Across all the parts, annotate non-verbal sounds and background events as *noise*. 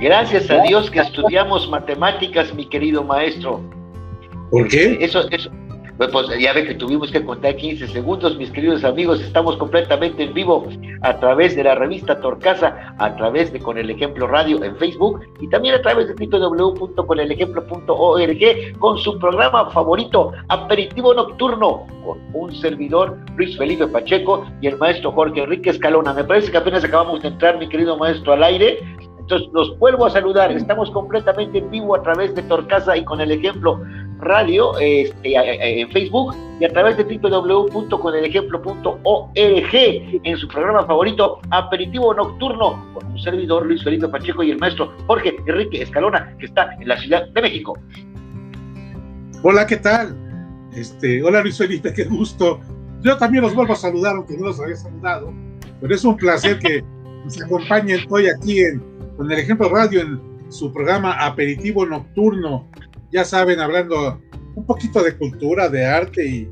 Gracias a Dios que estudiamos matemáticas, mi querido maestro. ¿Por qué? Eso, eso, pues, pues, ya ve que tuvimos que contar 15 segundos, mis queridos amigos, estamos completamente en vivo a través de la revista Torcasa, a través de Con el Ejemplo Radio en Facebook y también a través de www.conelejemplo.org con su programa favorito, Aperitivo Nocturno, con un servidor, Luis Felipe Pacheco y el maestro Jorge Enrique Escalona. Me parece que apenas acabamos de entrar, mi querido maestro, al aire. Entonces, los vuelvo a saludar. Estamos completamente en vivo a través de Torcasa y con el ejemplo radio este, en Facebook y a través de www.conelejemplo.org en su programa favorito Aperitivo Nocturno con un servidor Luis Felipe Pacheco y el maestro Jorge Enrique Escalona que está en la Ciudad de México. Hola, ¿qué tal? Este, hola Luis Felipe, qué gusto. Yo también los vuelvo a saludar, aunque no los había saludado, pero es un placer que nos acompañen hoy aquí en, con el ejemplo radio en su programa Aperitivo Nocturno ya saben, hablando un poquito de cultura, de arte y,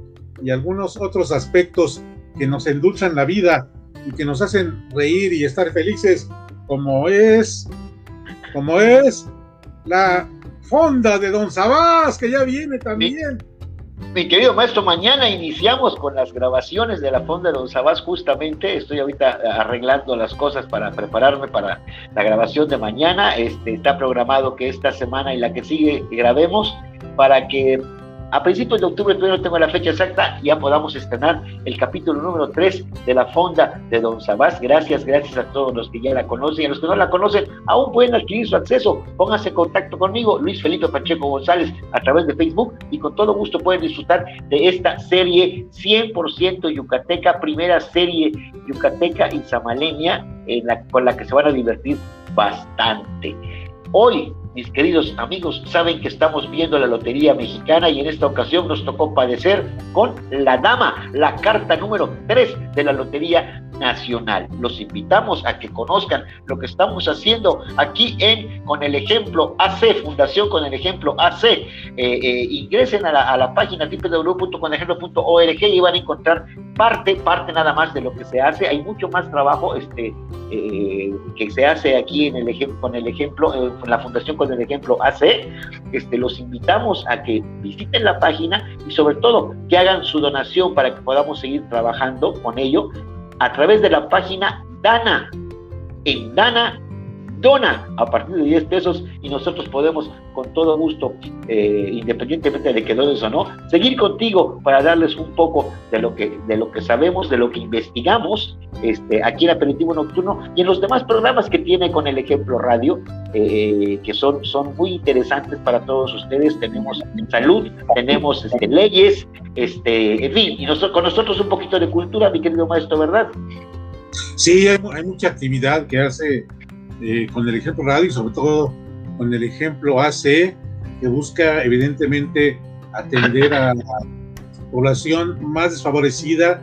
algunos otros aspectos que nos endulzan la vida y que nos hacen reír y estar felices, como es, como es la fonda de Don Sabás, que ya viene también. Mi querido maestro, mañana iniciamos con las grabaciones de la Fonda de Don Sabás, justamente. Estoy ahorita arreglando las cosas para prepararme para la grabación de mañana. Este, está programado que esta semana y la que sigue grabemos para que a principios de octubre, todavía no tengo la fecha exacta, ya podamos estrenar el capítulo número 3 de la Fonda de Don Sabás. Gracias, gracias a todos los que ya la conocen y a los que no la conocen, aún pueden adquirir su acceso. Pónganse en contacto conmigo, Luis Felipe Pacheco González, a través de Facebook y con todo gusto pueden disfrutar de esta serie 100% yucateca, primera serie yucateca y zamaleña con la que se van a divertir bastante. Hoy mis queridos amigos, saben que estamos viendo la Lotería Mexicana y en esta ocasión nos tocó padecer con la dama, la carta número 3 de la Lotería Nacional. Los invitamos a que conozcan lo que estamos haciendo aquí en Con el Ejemplo AC, Fundación Con el Ejemplo AC. Eh, eh, ingresen a la, página www.conejemplo.org y van a encontrar parte, parte nada más de lo que se hace. Hay mucho más trabajo este, eh, que se hace aquí en el con el ejemplo, en la Fundación el ejemplo AC, este, los invitamos a que visiten la página y sobre todo que hagan su donación para que podamos seguir trabajando con ello a través de la página Dana. En Dana dona a partir de 10 pesos y nosotros podemos con todo gusto, eh, independientemente de que dones o no, seguir contigo para darles un poco de lo que, de lo que sabemos, de lo que investigamos este, aquí en Aperitivo Nocturno y en los demás programas que tiene con el Ejemplo Radio, eh, que son, son muy interesantes para todos ustedes. Tenemos salud, tenemos este, leyes, este, en fin, y nosotros, con nosotros un poquito de cultura, mi querido maestro, ¿verdad? Sí, hay mucha actividad que hace eh, con el ejemplo radio y sobre todo con el ejemplo AC, que busca evidentemente atender a la población más desfavorecida,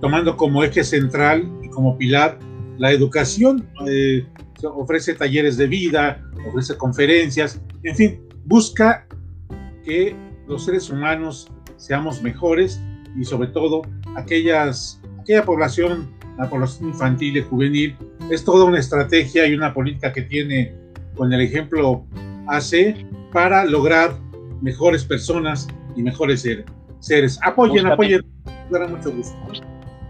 tomando como eje central y como pilar la educación. Eh, ofrece talleres de vida, ofrece conferencias, en fin, busca que los seres humanos seamos mejores y sobre todo aquellas, aquella población la población infantil y juvenil. Es toda una estrategia y una política que tiene con el ejemplo AC para lograr mejores personas y mejores seres. Apoyen, apoyen, dará mucho gusto.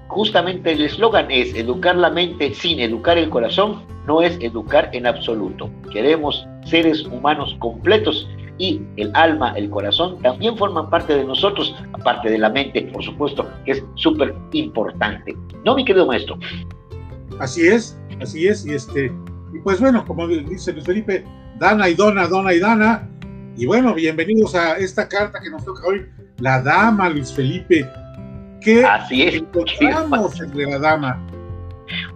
Justamente el eslogan es educar la mente sin educar el corazón, no es educar en absoluto. Queremos seres humanos completos y el alma, el corazón también forman parte de nosotros, aparte de la mente, por supuesto, que es súper importante. ¿No, mi querido maestro? Así es, así es, y este, y pues bueno, como dice Luis Felipe, Dana y Dona, Dona y Dana, y bueno, bienvenidos a esta carta que nos toca hoy, la dama Luis Felipe. ¿Qué Así es, encontramos entre la dama?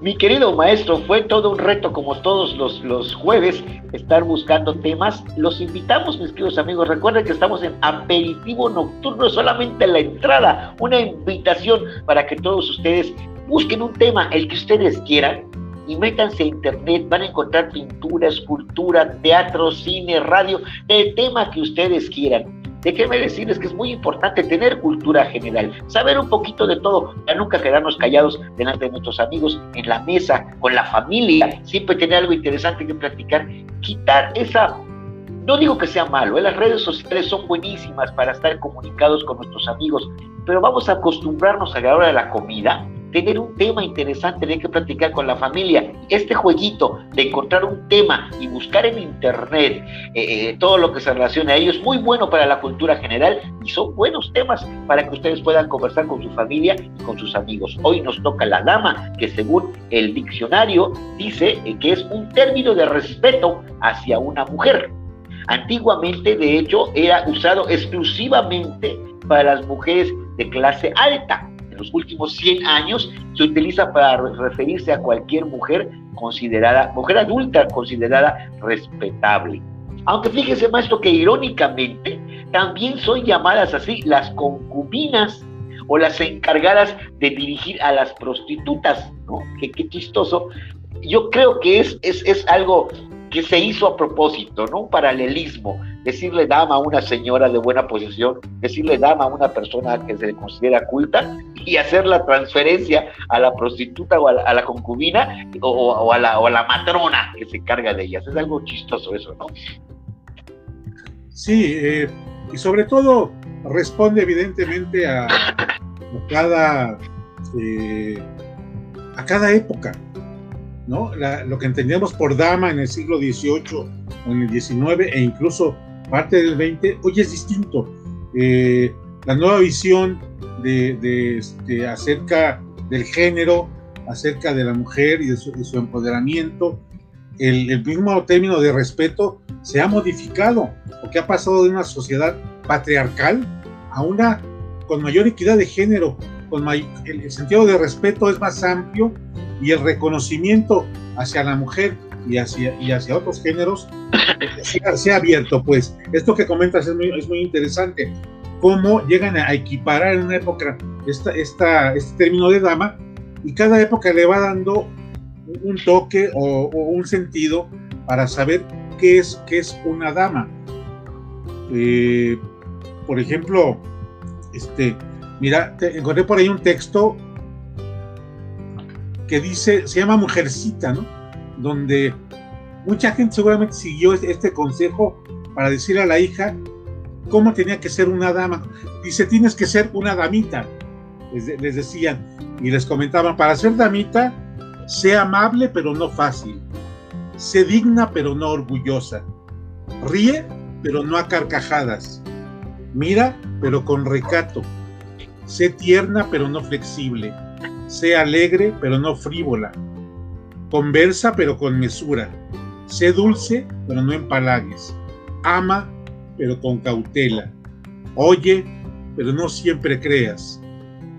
Mi querido maestro, fue todo un reto como todos los, los jueves estar buscando temas. Los invitamos, mis queridos amigos. Recuerden que estamos en aperitivo nocturno, solamente la entrada, una invitación para que todos ustedes busquen un tema, el que ustedes quieran, y métanse a internet, van a encontrar pintura, escultura, teatro, cine, radio, el tema que ustedes quieran déjenme decirles que es muy importante tener cultura general, saber un poquito de todo, ya nunca quedarnos callados delante de nuestros amigos en la mesa, con la familia, siempre tener algo interesante que platicar, quitar esa no digo que sea malo, ¿eh? las redes sociales son buenísimas para estar comunicados con nuestros amigos, pero vamos a acostumbrarnos a la hora de la comida, tener un tema interesante, tener que platicar con la familia. Este jueguito de encontrar un tema y buscar en internet eh, eh, todo lo que se relaciona a ello es muy bueno para la cultura general y son buenos temas para que ustedes puedan conversar con su familia y con sus amigos. Hoy nos toca la dama, que según el diccionario dice que es un término de respeto hacia una mujer. Antiguamente, de hecho, era usado exclusivamente para las mujeres de clase alta. Los últimos 100 años se utiliza para referirse a cualquier mujer considerada, mujer adulta considerada respetable. Aunque fíjese, maestro, que irónicamente también son llamadas así las concubinas o las encargadas de dirigir a las prostitutas, ¿no? Qué, qué chistoso. Yo creo que es, es, es algo que se hizo a propósito, ¿no? Un paralelismo, decirle dama a una señora de buena posición, decirle dama a una persona que se le considera culta y hacer la transferencia a la prostituta o a la, concubina o, a la, matrona que se carga de ellas. Es algo chistoso eso, ¿no? Sí, eh, y sobre todo responde evidentemente a, cada, eh, a cada época. ¿No? lo que entendíamos por dama en el siglo XVIII o en el XIX e incluso parte del XX, hoy es distinto. Eh, la nueva visión de, este, acerca del género, acerca de la mujer y de su, empoderamiento, el, mismo término de respeto se ha modificado, porque ha pasado de una sociedad patriarcal a una con mayor equidad de género, con el sentido de respeto es más amplio y el reconocimiento hacia la mujer y hacia, y hacia otros géneros *laughs* se ha abierto. Pues esto que comentas es muy, es muy interesante. Cómo llegan a equiparar en una época esta, esta, este término de dama y cada época le va dando un toque o, un sentido para saber qué es, qué es una dama. Eh, por ejemplo, este, mira, encontré por ahí un texto que dice, se llama Mujercita, ¿no? Donde mucha gente seguramente siguió este, este consejo para decir a la hija cómo tenía que ser una dama. Dice, tienes que ser una damita, les, les decían. Y les comentaban, para ser damita, sé amable pero no fácil. Sé digna pero no orgullosa. Ríe pero no a carcajadas. Mira pero con recato. Sé tierna pero no flexible Sé alegre, pero no frívola. Conversa, pero con mesura. Sé dulce, pero no empalagues. Ama, pero con cautela. Oye, pero no siempre creas.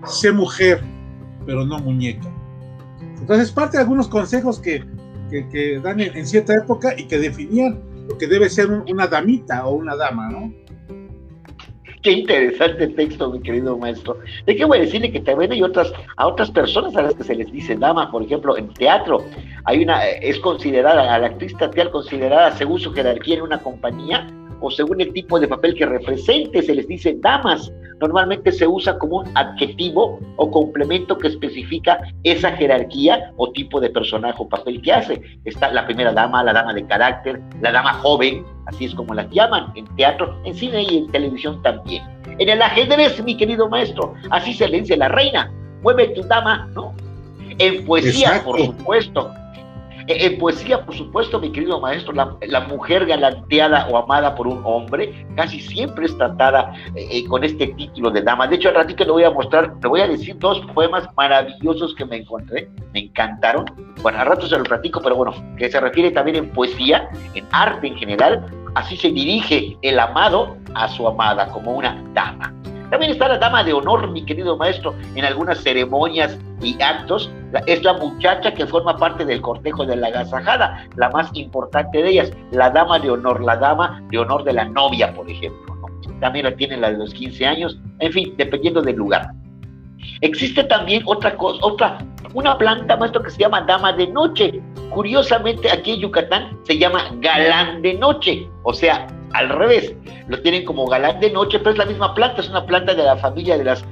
Sé mujer, pero no muñeca. Entonces, parte de algunos consejos que, dan en, cierta época y que definían lo que debe ser una damita o una dama, ¿no? Qué interesante texto, mi querido maestro. ¿De qué voy a decirle que también hay otras, a otras personas a las que se les dice dama? Por ejemplo, en teatro, hay una, es considerada, a la actriz teatral considerada según su jerarquía en una compañía, o según el tipo de papel que represente, se les dice damas. Normalmente se usa como un adjetivo o complemento que especifica esa jerarquía o tipo de personaje o papel que hace. Está la primera dama, la dama de carácter, la dama joven, así es como las llaman en teatro, en cine y en televisión también. En el ajedrez, mi querido maestro, así se le dice la reina, mueve tu dama, ¿no? En poesía, por supuesto, en poesía, por supuesto, mi querido maestro, la, mujer galanteada o amada por un hombre casi siempre es tratada eh, eh, con este título de dama. De hecho, al ratito le voy a mostrar, le voy a decir dos poemas maravillosos que me encontré, me encantaron. Bueno, al rato se lo platico, pero bueno, que se refiere también en poesía, en arte en general. Así se dirige el amado a su amada como una dama. También está la dama de honor, mi querido maestro, en algunas ceremonias y actos. Es la muchacha que forma parte del cortejo de la agasajada, la más importante de ellas, la dama de honor, la dama de honor de la novia, por ejemplo. También la tiene la de los 15 años, en fin, dependiendo del lugar. Existe también otra cosa, otra, una planta, maestro, que se llama dama de noche. Curiosamente, aquí en Yucatán se llama galán de noche, o sea, al revés, lo tienen como galán de noche, pero es la misma planta, es una planta de la familia de las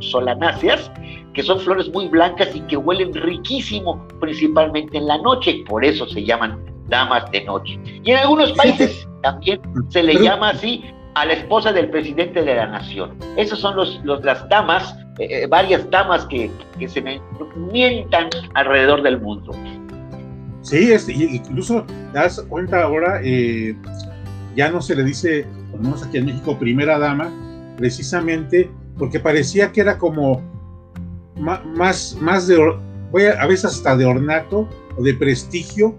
solanáceas, que son flores muy blancas y que huelen riquísimo, principalmente en la noche, por eso se llaman damas de noche. Y en algunos países también se le llama así a la esposa del presidente de la nación. Esas son los, las damas, eh, eh, varias damas que, que se mientan alrededor del mundo. Sí, es, incluso das cuenta ahora, eh, ya no se le dice, por lo menos aquí en México, primera dama, precisamente porque parecía que era como más, más de, a veces hasta de ornato o de prestigio,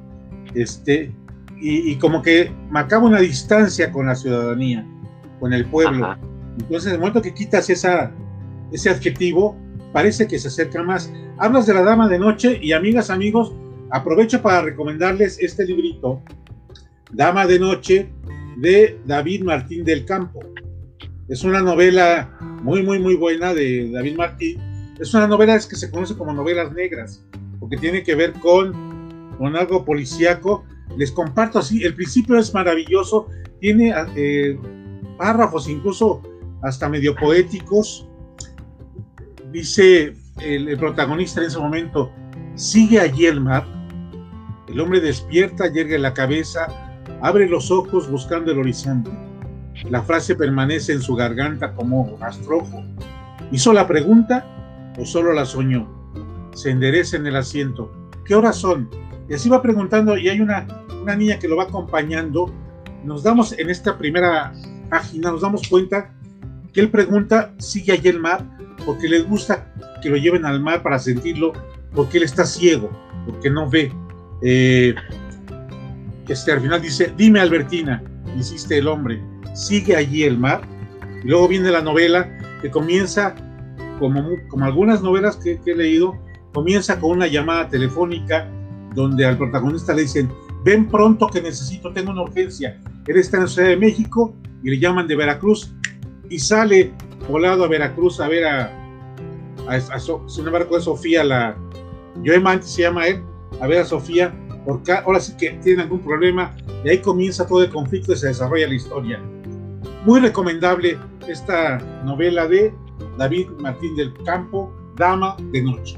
este, y, como que marcaba una distancia con la ciudadanía, con el pueblo. Entonces, en el momento que quitas esa, ese adjetivo, parece que se acerca más. Hablas de la dama de noche y amigas, amigos, aprovecho para recomendarles este librito, Dama de Noche, de David Martín del Campo. Es una novela muy, muy, muy buena de David Martín. Es una novela que se conoce como novelas negras, porque tiene que ver con, con algo policíaco. Les comparto así, el principio es maravilloso, tiene eh, párrafos incluso hasta medio poéticos. Dice el, el protagonista en ese momento, sigue allí el mar. El hombre despierta, yergue la cabeza, abre los ojos buscando el horizonte la frase permanece en su garganta como rastrojo. ¿Hizo la pregunta o solo la soñó? Se endereza en el asiento. ¿Qué horas son? Y así va preguntando y hay una, una niña que lo va acompañando. Nos damos en esta primera página, nos damos cuenta que él pregunta, ¿sigue allí el mar? Porque le gusta que lo lleven al mar para sentirlo, porque él está ciego, porque no ve. Eh, este, al final dice, dime Albertina, insiste el hombre, sigue allí el mar. Y luego viene la novela que comienza, como, como algunas novelas que, he leído, comienza con una llamada telefónica donde al protagonista le dicen, ven pronto que necesito, tengo una urgencia. Él está en la Ciudad de México y le llaman de Veracruz y sale volado a Veracruz a ver a, a, sin embargo es Sofía, la Joe se llama él, a ver a Sofía, porque ahora sí que tiene algún problema y ahí comienza todo el conflicto y se desarrolla la historia. Muy recomendable esta novela de David Martín del Campo, Dama de Noche.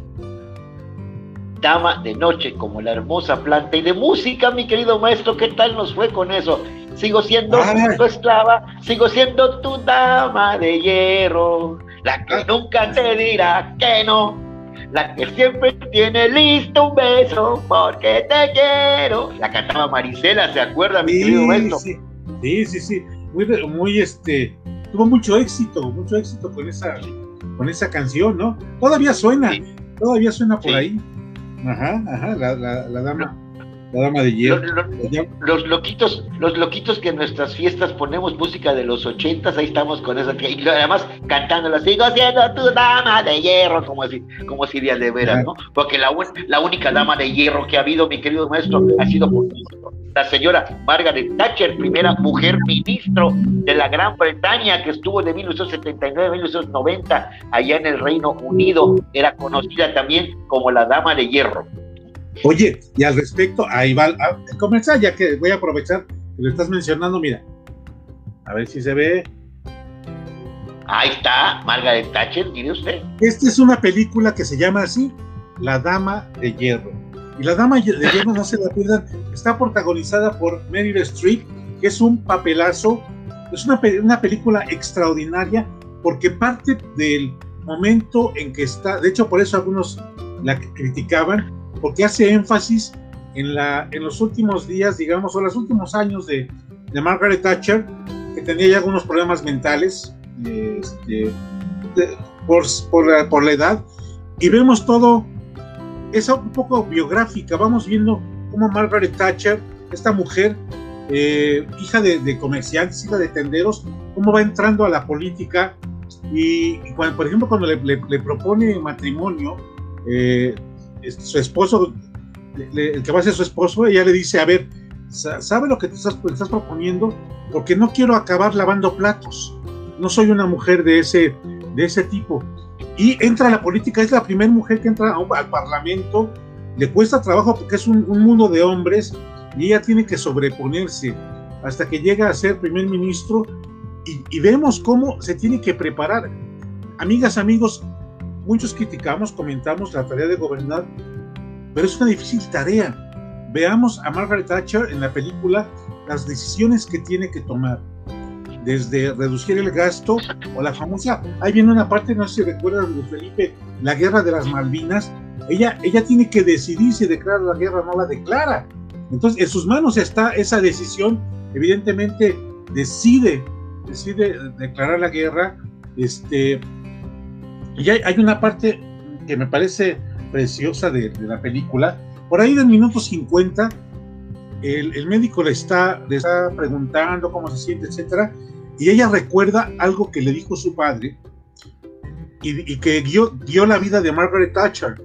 Dama de Noche, como la hermosa planta. Y de música, mi querido maestro, ¿qué tal nos fue con eso? Sigo siendo tu esclava, sigo siendo tu dama de hierro, la que ah. nunca te dirá que no, la que siempre tiene listo un beso porque te quiero. La cantaba Marisela, ¿se acuerda, mi querido maestro? sí, sí. sí muy, muy este, tuvo mucho éxito, mucho éxito con esa, con esa canción, ¿no? Todavía suena, todavía suena por ahí. Ajá, ajá, la, la, la dama. La dama de hierro. Los, loquitos, los loquitos que en nuestras fiestas ponemos música de los ochentas, ahí estamos con esa, y además cantándola, sigo siendo tu dama de hierro, como si, como si de veras, ¿no? Porque la, la única dama de hierro que ha habido, mi querido maestro, ha sido por la señora Margaret Thatcher, primera mujer ministro de la Gran Bretaña, que estuvo de 1979 a 1990 allá en el Reino Unido, era conocida también como la Dama de Hierro. Oye, y al respecto, ahí va a comenzar, ya que voy a aprovechar que lo estás mencionando, mira, a ver si se ve. Ahí está, Margaret Thatcher, mire usted. Esta es una película que se llama así, La Dama de Hierro y La Dama de Hierro, no se la pierdan, está protagonizada por Meryl Streep, que es un papelazo, es una, una película extraordinaria porque parte del momento en que está, de hecho por eso algunos la criticaban, porque hace énfasis en, la, en los últimos días, digamos, o los últimos años de, de Margaret Thatcher, que tenía ya algunos problemas mentales este, por, por, por la edad, y vemos todo es un poco biográfica. Vamos viendo cómo Margaret Thatcher, esta mujer, eh, hija de, comerciantes, hija de tenderos, cómo va entrando a la política y, cuando, por ejemplo, cuando le, propone matrimonio, eh, su esposo, el que va a ser su esposo, ella le dice, a ver, ¿sabe lo que te estás, proponiendo? Porque no quiero acabar lavando platos. No soy una mujer de ese, de ese tipo y entra a la política, es la primera mujer que entra al Parlamento, le cuesta trabajo porque es un, mundo de hombres y ella tiene que sobreponerse hasta que llega a ser primer ministro y, vemos cómo se tiene que preparar. Amigas, amigos, muchos criticamos, comentamos la tarea de gobernar, pero es una difícil tarea. Veamos a Margaret Thatcher en la película las decisiones que tiene que tomar, desde reducir el gasto o la famosa, ahí viene una parte, no sé si recuerdas, Felipe, la guerra de las Malvinas, ella, ella tiene que decidir si declara la guerra o no la declara. Entonces, en sus manos está esa decisión, evidentemente decide decide declarar la guerra, este, y hay, una parte que me parece preciosa de, la película. Por ahí del minuto 50, el, médico le está, le está preguntando cómo se siente, etcétera, y ella recuerda algo que le dijo su padre y, que dio, dio, la vida de Margaret Thatcher.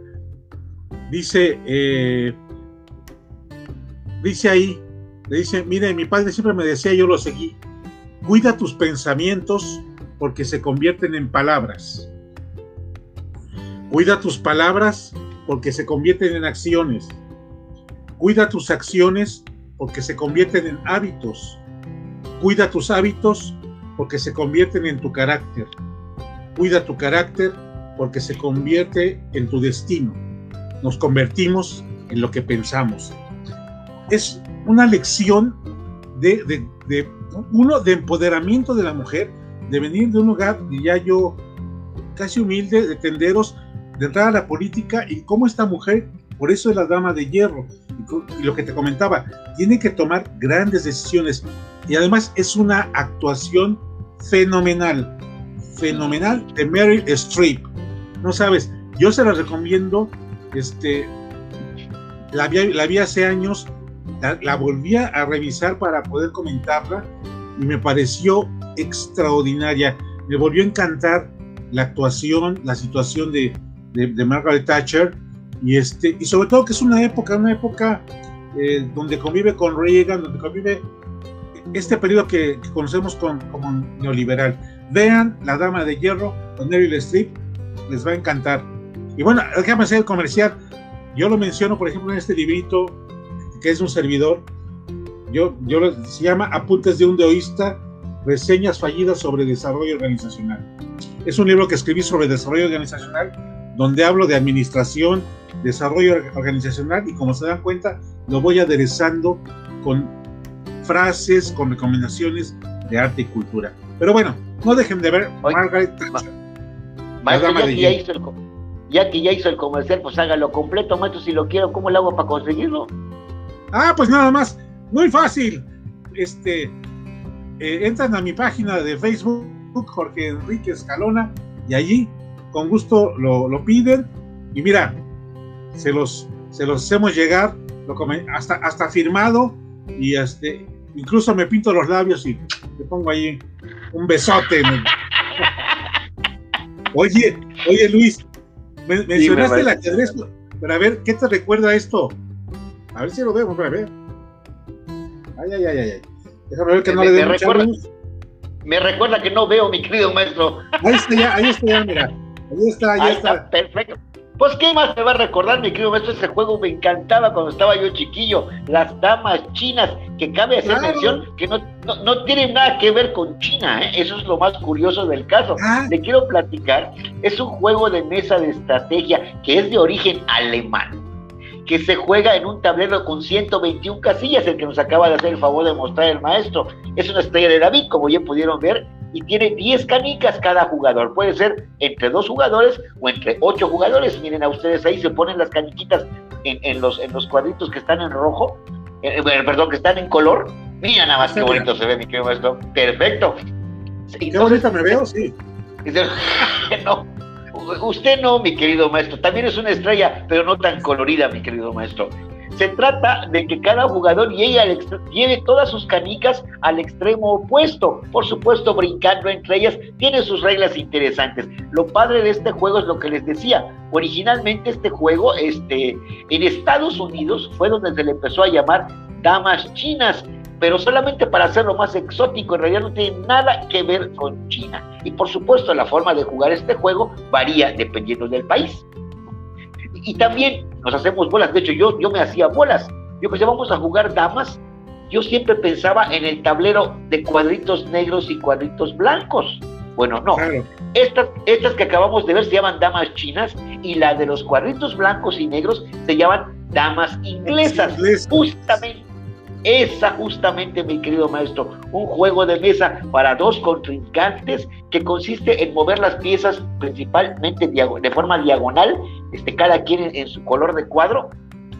Dice, eh, dice ahí, le dice, mire, mi padre siempre me decía, yo lo seguí. Cuida tus pensamientos porque se convierten en palabras. Cuida tus palabras porque se convierten en acciones. Cuida tus acciones porque se convierten en hábitos. Cuida tus hábitos porque se convierten en tu carácter. Cuida tu carácter porque se convierte en tu destino. Nos convertimos en lo que pensamos. Es una lección de, uno de empoderamiento de la mujer, de venir de un lugar, ya yo, casi humilde, de tenderos, de entrar a la política y cómo esta mujer, por eso es la dama de hierro, y, lo que te comentaba, tiene que tomar grandes decisiones y además es una actuación fenomenal, fenomenal de Meryl Streep. No sabes, yo se la recomiendo, este, la vi, la vi hace años, la, la volví a revisar para poder comentarla y me pareció extraordinaria. Me volvió a encantar la actuación, la situación de, de, Margaret Thatcher y, este, y sobre todo que es una época, una época eh, donde convive con Reagan, donde convive este periodo que, conocemos como neoliberal. Vean La Dama de Hierro con Meryl Streep, les va a encantar. Y bueno, déjame hacer el comercial. Yo lo menciono, por ejemplo, en este librito, que es un servidor, yo, yo se llama Apuntes de un deoísta, reseñas fallidas sobre desarrollo organizacional. Es un libro que escribí sobre desarrollo organizacional, donde hablo de administración, desarrollo organizacional y como se dan cuenta, lo voy aderezando con frases, con recomendaciones de arte y cultura. Pero bueno, no dejen de ver Margaret Thatcher. ya, que ya, hizo el, ya que ya hizo el comercial, pues hágalo completo, maestro, si lo quiero, ¿cómo lo hago para conseguirlo? Ah, pues nada más, muy fácil. Este, eh, entran a mi página de Facebook, Jorge Enrique Escalona, y allí con gusto lo, piden. Y mira, se los, se los hacemos llegar, lo hasta, hasta firmado, y este, incluso me pinto los labios y le pongo ahí un besote. *laughs* Oye, oye Luis, mencionaste el ajedrez, pero a ver, ¿qué te recuerda esto? A ver si lo vemos, a ver. Ay, ay, ay, ay. Déjame ver que no le dé mucha recuerda, Me recuerda que no veo, mi querido maestro. Ahí está ya, ahí está ya, mira. Ahí está, ahí, está. Perfecto. Pues, ¿qué más te va a recordar, mi querido maestro? Ese juego me encantaba cuando estaba yo chiquillo. Las damas chinas, que cabe hacer mención que no, no, tienen nada que ver con China, ¿eh? Eso es lo más curioso del caso. Ah. Le quiero platicar. Es un juego de mesa de estrategia que es de origen alemán que se juega en un tablero con 121 casillas, el que nos acaba de hacer el favor de mostrar el maestro. Es una estrella de David, como ya pudieron ver, y tiene 10 canicas cada jugador. Puede ser entre dos jugadores o entre ocho jugadores. Miren a ustedes ahí, se ponen las caniquitas en, los, en los cuadritos que están en rojo, eh, eh, perdón, que están en color. Mira nada más qué bonito se ve, mi querido maestro. Perfecto. qué bonita me veo, sí. *laughs* no, Usted no, mi querido maestro, también es una estrella, pero no tan colorida, mi querido maestro. Se trata de que cada jugador lleve, lleve todas sus canicas al extremo opuesto, por supuesto brincando entre ellas, tiene sus reglas interesantes. Lo padre de este juego es lo que les decía, originalmente este juego este, en Estados Unidos fue donde se le empezó a llamar Damas Chinas, pero solamente para hacerlo más exótico, en realidad no tiene nada que ver con China. Y por supuesto la forma de jugar este juego varía dependiendo del país. Y, también nos hacemos bolas, de hecho yo, yo me hacía bolas, yo pensé vamos a jugar damas yo siempre pensaba en el tablero de cuadritos negros y cuadritos blancos. Bueno, no. Estas, estas que acabamos de ver se llaman damas chinas y la de los cuadritos blancos y negros se llaman damas inglesas. Justamente. Esa justamente, mi querido maestro, un juego de mesa para dos contrincantes que consiste en mover las piezas principalmente de forma diagonal, este, cada quien en su color de cuadro,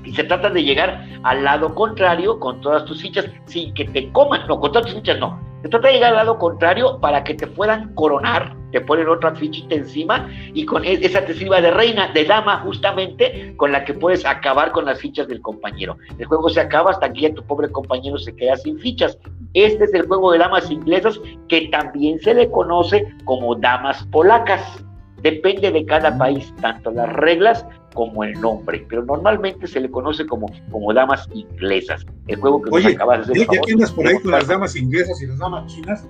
y se trata de llegar al lado contrario con todas tus fichas sin que te coman, no, con todas tus fichas no. Se trata de llegar al lado contrario para que te puedan coronar, te ponen otra fichita encima y con e-, esa te sirva de reina, de dama justamente, con la que puedes acabar con las fichas del compañero. El juego se acaba hasta que ya tu pobre compañero se queda sin fichas. Este es el juego de damas inglesas que también se le conoce como damas polacas. Depende de cada país, tanto las reglas como el nombre, pero normalmente se le conoce como, como damas inglesas. El juego que Oye, acabas de Ya que andas por ahí con las damas inglesas y las damas chinas,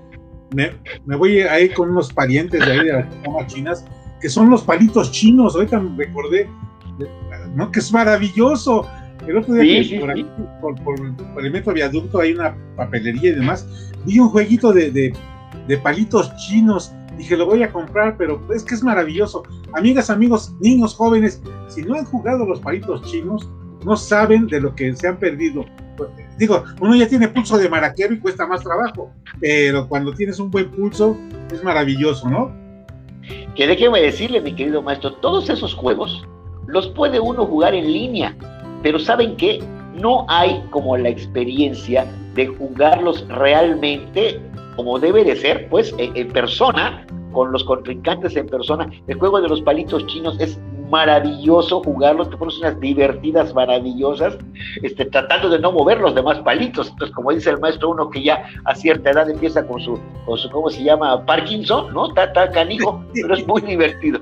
me, me voy ahí con unos parientes de ahí de las damas chinas, que son los palitos chinos. Ahorita me recordé, ¿no? Que es maravilloso. El otro día sí, por, aquí, por, por, el metro viaducto hay una papelería y demás. Vi un jueguito de, de, de palitos chinos Dije, lo voy a comprar, pero es que es maravilloso. Amigas, amigos, niños jóvenes, si no han jugado los palitos chinos, no saben de lo que se han perdido. Digo, uno ya tiene pulso de maraquero y cuesta más trabajo, pero cuando tienes un buen pulso, es maravilloso, ¿no? Que déjeme decirle, mi querido maestro, todos esos juegos los puede uno jugar en línea, pero ¿saben qué? No hay como la experiencia de jugarlos realmente como debe de ser, pues, en, persona, con los contrincantes en persona. El juego de los palitos chinos es maravilloso jugarlo, te pones unas divertidas maravillosas, este, tratando de no mover los demás palitos. Entonces, como dice el maestro, uno que ya a cierta edad empieza con su, con su ¿cómo se llama? Parkinson, ¿no? Está, canijo, *laughs* pero es muy divertido.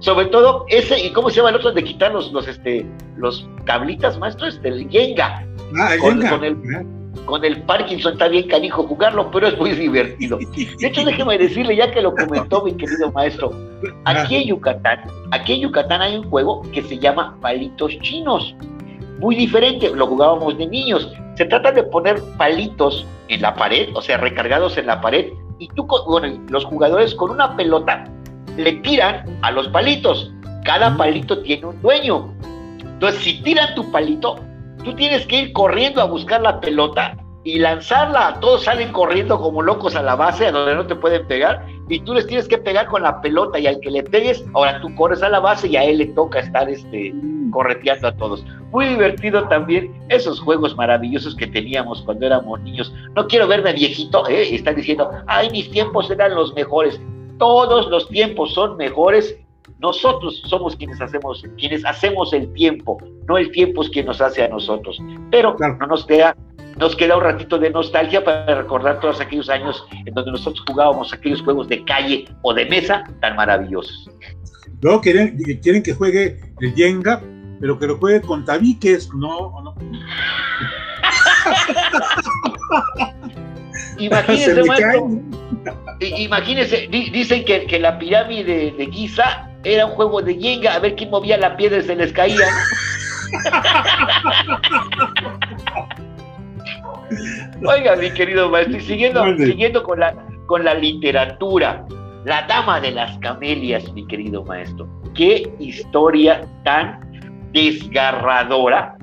sobre todo ese, ¿y cómo se llama el otro de quitar los, los, este, los tablitas, maestro? Este, el Jenga. Ah, el Jenga. Con el, con el Parkinson está bien canijo jugarlo, pero es muy divertido. De hecho, déjeme decirle, ya que lo comentó mi querido maestro, aquí en Yucatán, aquí en Yucatán hay un juego que se llama palitos chinos. Muy diferente, lo jugábamos de niños. Se trata de poner palitos en la pared, o sea, recargados en la pared, y tú, bueno, los jugadores con una pelota le tiran a los palitos. Cada palito tiene un dueño. Entonces, si tiran tu palito, Tú tienes que ir corriendo a buscar la pelota y lanzarla. Todos salen corriendo como locos a la base, a donde no te pueden pegar, y tú les tienes que pegar con la pelota y al que le pegues, ahora tú corres a la base y a él le toca estar este, correteando a todos. Muy divertido también esos juegos maravillosos que teníamos cuando éramos niños. No quiero verme viejito, ¿eh? están diciendo, ay, mis tiempos eran los mejores. Todos los tiempos son mejores nosotros somos quienes hacemos, quienes hacemos el tiempo, no el tiempo es quien nos hace a nosotros. Pero no nos queda, nos queda un ratito de nostalgia para recordar todos aquellos años en donde nosotros jugábamos aquellos juegos de calle o de mesa tan maravillosos. Luego quieren, quieren que juegue el Jenga, pero que lo juegue con tabiques, ¿no? no? *laughs* Imagínese, imagínese, dicen que, que, la pirámide de Giza era un juego de Jenga, a ver quién movía la piedra y se les caía. *laughs* Oiga, mi querido maestro, siguiendo, siguiendo con, la, con la literatura, La Dama de las Camelias, mi querido maestro. Qué historia tan desgarradora.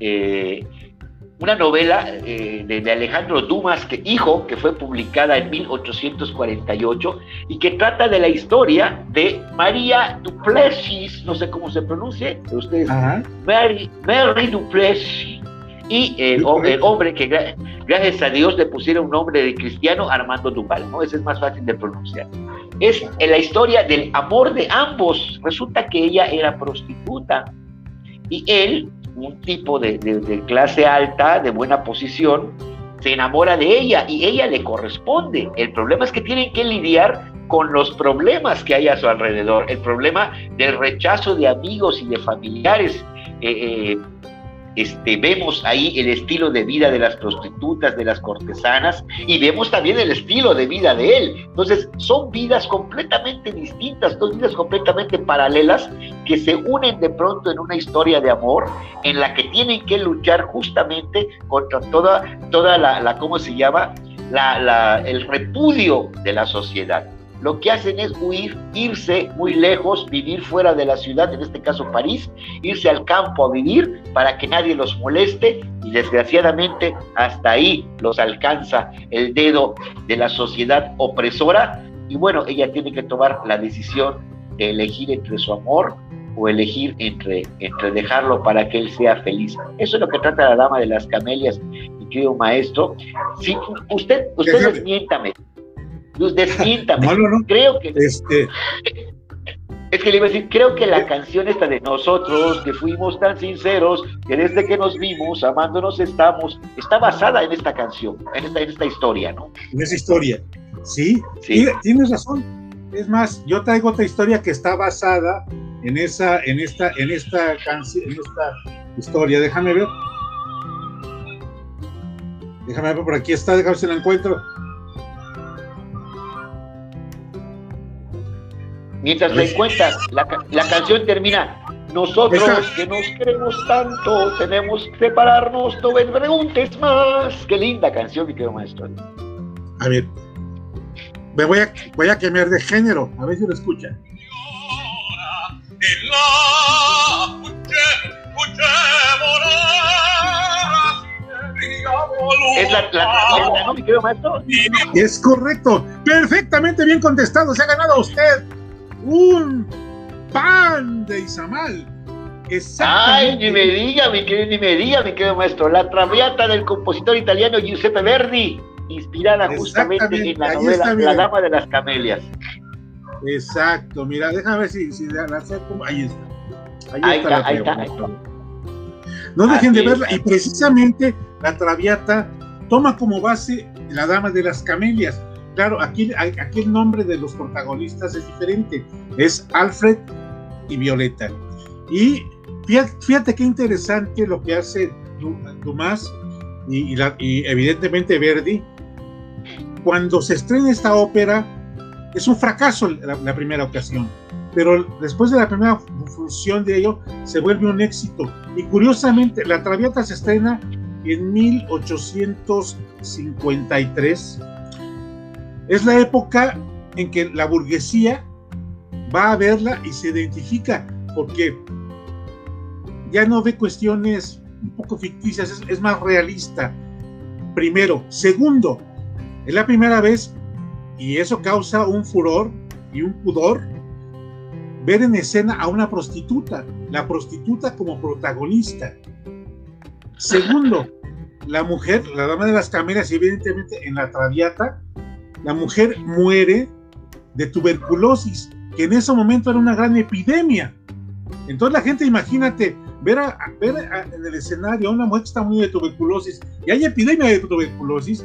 Eh, una novela eh, de, Alejandro Dumas, que, hijo, que fue publicada en 1848 y que trata de la historia de María Duplessis, no sé cómo se pronuncie, ustedes, Mary, Mary Duplessis, y el, hombre que gracias a Dios le pusieron un nombre de cristiano, Armando Duval, ¿no? Ese es más fácil de pronunciar. Es en la historia del amor de ambos. Resulta que ella era prostituta y él un tipo de, clase alta, de buena posición, se enamora de ella y ella le corresponde. El problema es que tienen que lidiar con los problemas que hay a su alrededor, el problema del rechazo de amigos y de familiares. Eh, eh, este, vemos ahí el estilo de vida de las prostitutas, de las cortesanas, y vemos también el estilo de vida de él. Entonces, son vidas completamente distintas, dos vidas completamente paralelas que se unen de pronto en una historia de amor en la que tienen que luchar justamente contra toda, toda la, la ¿cómo se llama? La, la, el repudio de la sociedad lo que hacen es huir, irse muy lejos, vivir fuera de la ciudad, en este caso París, irse al campo a vivir para que nadie los moleste y desgraciadamente hasta ahí los alcanza el dedo de la sociedad opresora y bueno, ella tiene que tomar la decisión de elegir entre su amor o elegir entre, entre dejarlo para que él sea feliz. Eso es lo que trata la dama de las camelias, mi querido maestro. Si usted, usted desmiéntame, Desmiéntame. No, no, no. Creo que. Este... Es que le iba a decir, creo que la canción esta de nosotros, que fuimos tan sinceros, que desde que nos vimos, amándonos estamos, está basada en esta canción, en esta, en esta historia, ¿no? En esa historia, sí, sí. tienes razón. Es más, yo traigo otra historia que está basada en esa, en esta, en esta canción, en esta historia. Déjame ver. Déjame ver por aquí está, déjame ver si la encuentro. Mientras te encuentras, la, la canción termina. Nosotros que nos queremos tanto, tenemos que separarnos, no me preguntes más. Qué linda canción, mi querido maestro. A ver, me voy a, voy a cambiar de género, a ver si lo escuchan. Es la, la, ¿no, mi querido maestro? Es correcto, perfectamente bien contestado, se ha ganado usted un pan de Izamal. Ay, ni me diga, mi querido, ni me diga, mi querido maestro. La Traviata del compositor italiano Giuseppe Verdi, inspirada justamente en la novela La Dama de las Camelias. Exacto, mira, déjame ver si, si la, como. Ahí está. Ahí, está, ahí, está, No dejen de verla. Y precisamente la Traviata toma como base la Dama de las Camelias Claro, aquí, aquí el nombre de los protagonistas es diferente. Es Alfred y Violeta. Y fíjate, qué interesante lo que hace Dumas y, evidentemente Verdi. Cuando se estrena esta ópera, es un fracaso la, la, primera ocasión, pero después de la primera función de ello, se vuelve un éxito. Y curiosamente, La Traviata se estrena en 1853 es la época en que la burguesía va a verla y se identifica, porque ya no ve cuestiones un poco ficticias, es, más realista. Primero. Segundo, es la primera vez, y eso causa un furor y un pudor, ver en escena a una prostituta, la prostituta como protagonista. Segundo, la mujer, la dama de las camelias, evidentemente en la traviata, la mujer muere de tuberculosis, que en ese momento era una gran epidemia. Entonces la gente, imagínate, ver, ver en el escenario a una mujer que está muy de tuberculosis y hay epidemia de tuberculosis,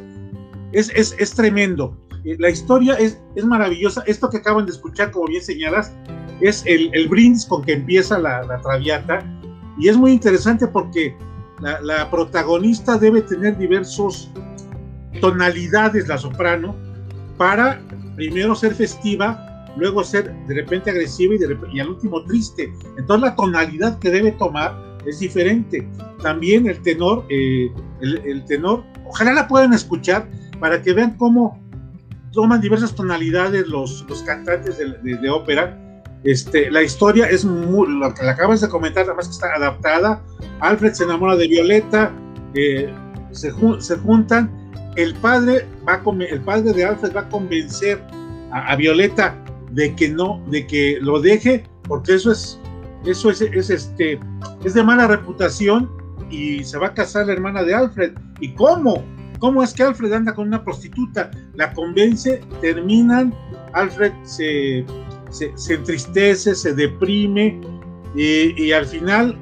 es, es, tremendo. Eh, la historia es, es, maravillosa. Esto que acaban de escuchar, como bien señalas, es el, el brindis con que empieza la, la, traviata y es muy interesante porque la, la protagonista debe tener diversos tonalidades, la soprano, para primero ser festiva, luego ser de repente agresiva y, de y al último triste. Entonces la tonalidad que debe tomar es diferente. También el tenor, eh, el, tenor, ojalá la puedan escuchar para que vean cómo toman diversas tonalidades los, los cantantes de, ópera. Este, la historia es muy, que le acabas de comentar, además que está adaptada. Alfred se enamora de Violeta, eh, se, se juntan el padre va el padre de Alfred va a convencer a, Violeta de que no, de que lo deje, porque eso es, eso es, este, es de mala reputación y se va a casar la hermana de Alfred. ¿Y cómo? ¿Cómo es que Alfred anda con una prostituta? La convence, terminan, Alfred se, se, entristece, se deprime y, al final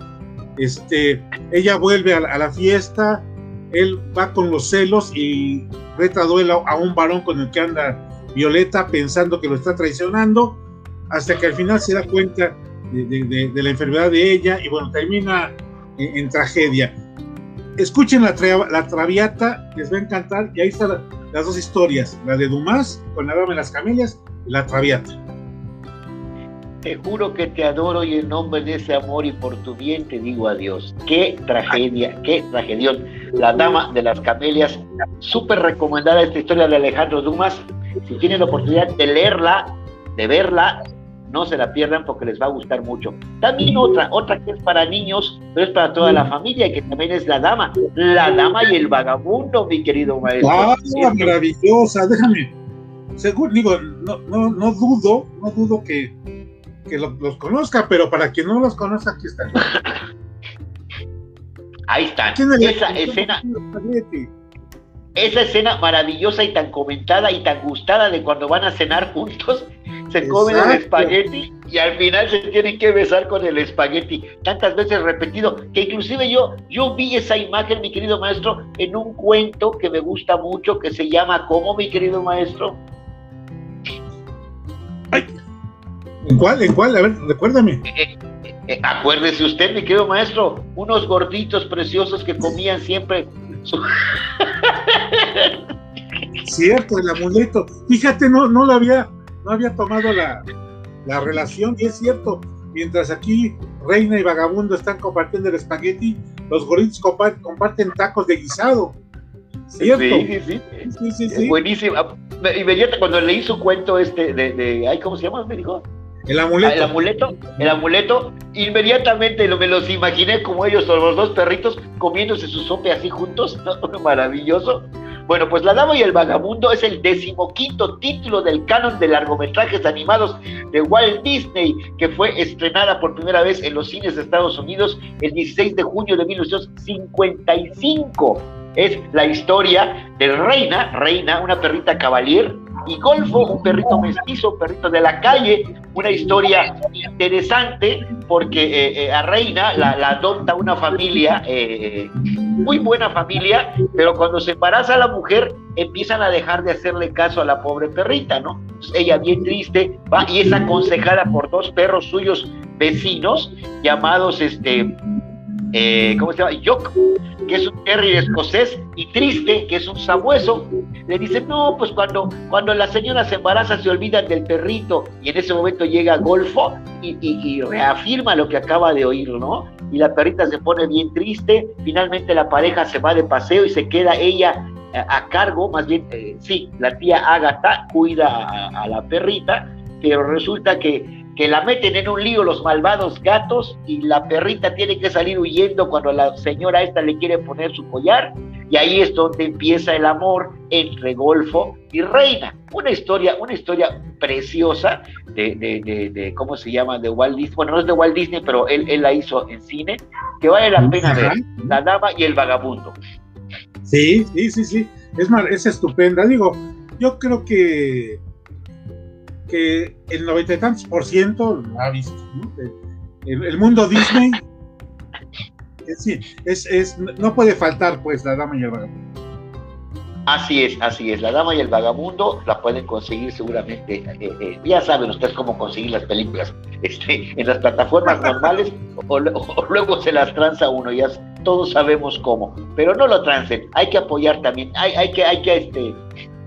este, ella vuelve a la fiesta, él va con los celos y reta duelo a un varón con el que anda Violeta pensando que lo está traicionando, hasta que al final se da cuenta de, la enfermedad de ella y bueno, termina en, tragedia. Escuchen la, la, Traviata, les va a encantar, y ahí están las dos historias, la de Dumas con la dama de las camelias y la Traviata. Te juro que te adoro y en nombre de ese amor y por tu bien te digo adiós. Qué tragedia, qué tragedión. La Dama de las Camelias, súper recomendada esta historia de Alejandro Dumas. Si tienen la oportunidad de leerla, de verla, no se la pierdan porque les va a gustar mucho. También otra, otra que es para niños, pero es para toda la familia, y que también es la dama, la dama y el vagabundo, mi querido maestro. ¡Ah, maravillosa! Déjame. Seguro, digo, no, no, no dudo, no dudo que que los conozca, pero para quien no los conozca, aquí están. *laughs* Ahí están. Esa escena. Esa escena maravillosa y tan comentada y tan gustada de cuando van a cenar juntos, se comen el espagueti y al final se tienen que besar con el espagueti. Tantas veces repetido, que inclusive yo, yo vi esa imagen, mi querido maestro, en un cuento que me gusta mucho, que se llama ¿Cómo, mi querido maestro? Ay, ¿En cuál? ¿En cuál? A ver, recuérdame. Eh, eh, eh, acuérdese usted, mi querido maestro, unos gorditos preciosos que comían siempre. *laughs* Cierto, el amuleto. Fíjate, no, no lo había, no había tomado la, relación, y es cierto, mientras aquí Reina y Vagabundo están compartiendo el espagueti, los gorditos comparten, tacos de guisado. ¿Cierto? Sí, sí, sí. sí, Buenísimo. Inmediatamente cuando leí su cuento este de, de, ¿cómo se llama? Me dijo. El amuleto. El amuleto, el amuleto, inmediatamente me los imaginé como ellos, los dos perritos, comiéndose su sope así juntos, *laughs* maravilloso. Bueno, pues La Dama y el Vagabundo es el decimoquinto título del canon de largometrajes animados de Walt Disney, que fue estrenada por primera vez en los cines de Estados Unidos el 16 de junio de 1955. Es la historia de Reina, Reina, una perrita cavalier, y Golfo, un perrito mestizo, perrito de la calle, una historia interesante porque eh, eh, a Reina la, adopta una familia, eh, muy buena familia, pero cuando se embaraza la mujer empiezan a dejar de hacerle caso a la pobre perrita, ¿no? ella bien triste va y es aconsejada por dos perros suyos vecinos llamados este eh, ¿cómo se llama? Yok, que es un terrier escocés, y Triste, que es un sabueso, le dice, no, pues cuando, cuando la señora se embaraza se olvidan del perrito, y en ese momento llega Golfo y, reafirma lo que acaba de oír, ¿no? Y la perrita se pone bien triste, finalmente la pareja se va de paseo y se queda ella a, cargo, más bien, eh, sí, la tía Agatha cuida a la perrita, pero resulta que que la meten en un lío los malvados gatos y la perrita tiene que salir huyendo cuando la señora esta le quiere poner su collar y ahí es donde empieza el amor entre Golfo y Reina. Una historia, una historia preciosa de, de, de, ¿cómo se llama? De Walt Disney. Bueno, no es de Walt Disney, pero él, él la hizo en cine, que vale la pena ver. La dama y el vagabundo. Sí, sí, sí, sí. Es, es estupenda. Digo, yo creo que que el noventa y tantos por ciento ha visto. El, mundo Disney, *laughs* sí, es, es, no puede faltar pues la dama y el vagabundo. Así es, así es. La Dama y el Vagabundo la pueden conseguir seguramente. Eh, eh, ya saben ustedes cómo conseguir las películas este, en las plataformas normales *laughs* o, luego se las tranza uno. Ya todos sabemos cómo. Pero no lo trancen. Hay que apoyar también. Hay, hay que, hay que este,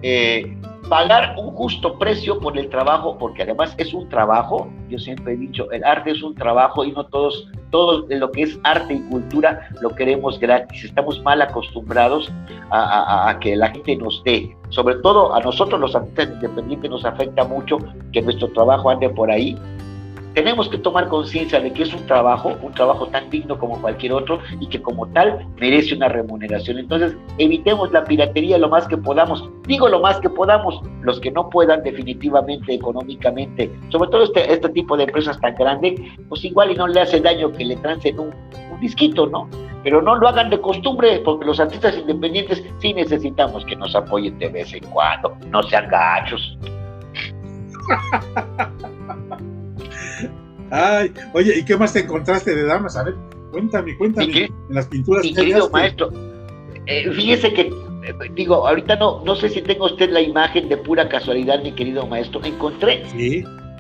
eh, pagar un justo precio por el trabajo, porque además es un trabajo, yo siempre he dicho, el arte es un trabajo y no todos, todo lo que es arte y cultura lo queremos gratis, estamos mal acostumbrados a, a que la gente nos dé, sobre todo a nosotros los artistas independientes nos afecta mucho que nuestro trabajo ande por ahí tenemos que tomar conciencia de que es un trabajo, un trabajo tan digno como cualquier otro y que como tal merece una remuneración. Entonces, evitemos la piratería lo más que podamos. Digo lo más que podamos, los que no puedan definitivamente económicamente, sobre todo este, este tipo de empresas tan grandes, pues igual y no le hace daño que le trancen un, un disquito, ¿no? Pero no lo hagan de costumbre, porque los artistas independientes sí necesitamos que nos apoyen de vez en cuando, no sean gachos. *laughs* Ay, oye, ¿y qué más te encontraste de damas? A ver, cuéntame, cuéntame. En las pinturas mi querido maestro, eh, fíjese que, eh, digo, ahorita no, no sé si tenga usted la imagen de pura casualidad, mi querido maestro. Encontré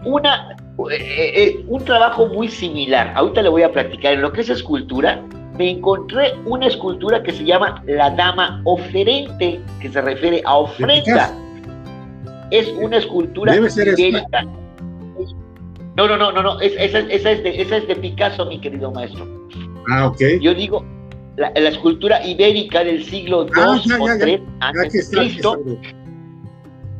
una, eh, un trabajo muy similar. Ahorita le voy a platicar. En lo que es escultura, me encontré una escultura que se llama La Dama Oferente, que se refiere a ofrenda. Es una escultura Debe ser No, no, no, no, no. esa, es de, esa es de Picasso, mi querido maestro. Ah, ok. Yo digo, la, escultura ibérica del siglo II ah, o III antes de Cristo.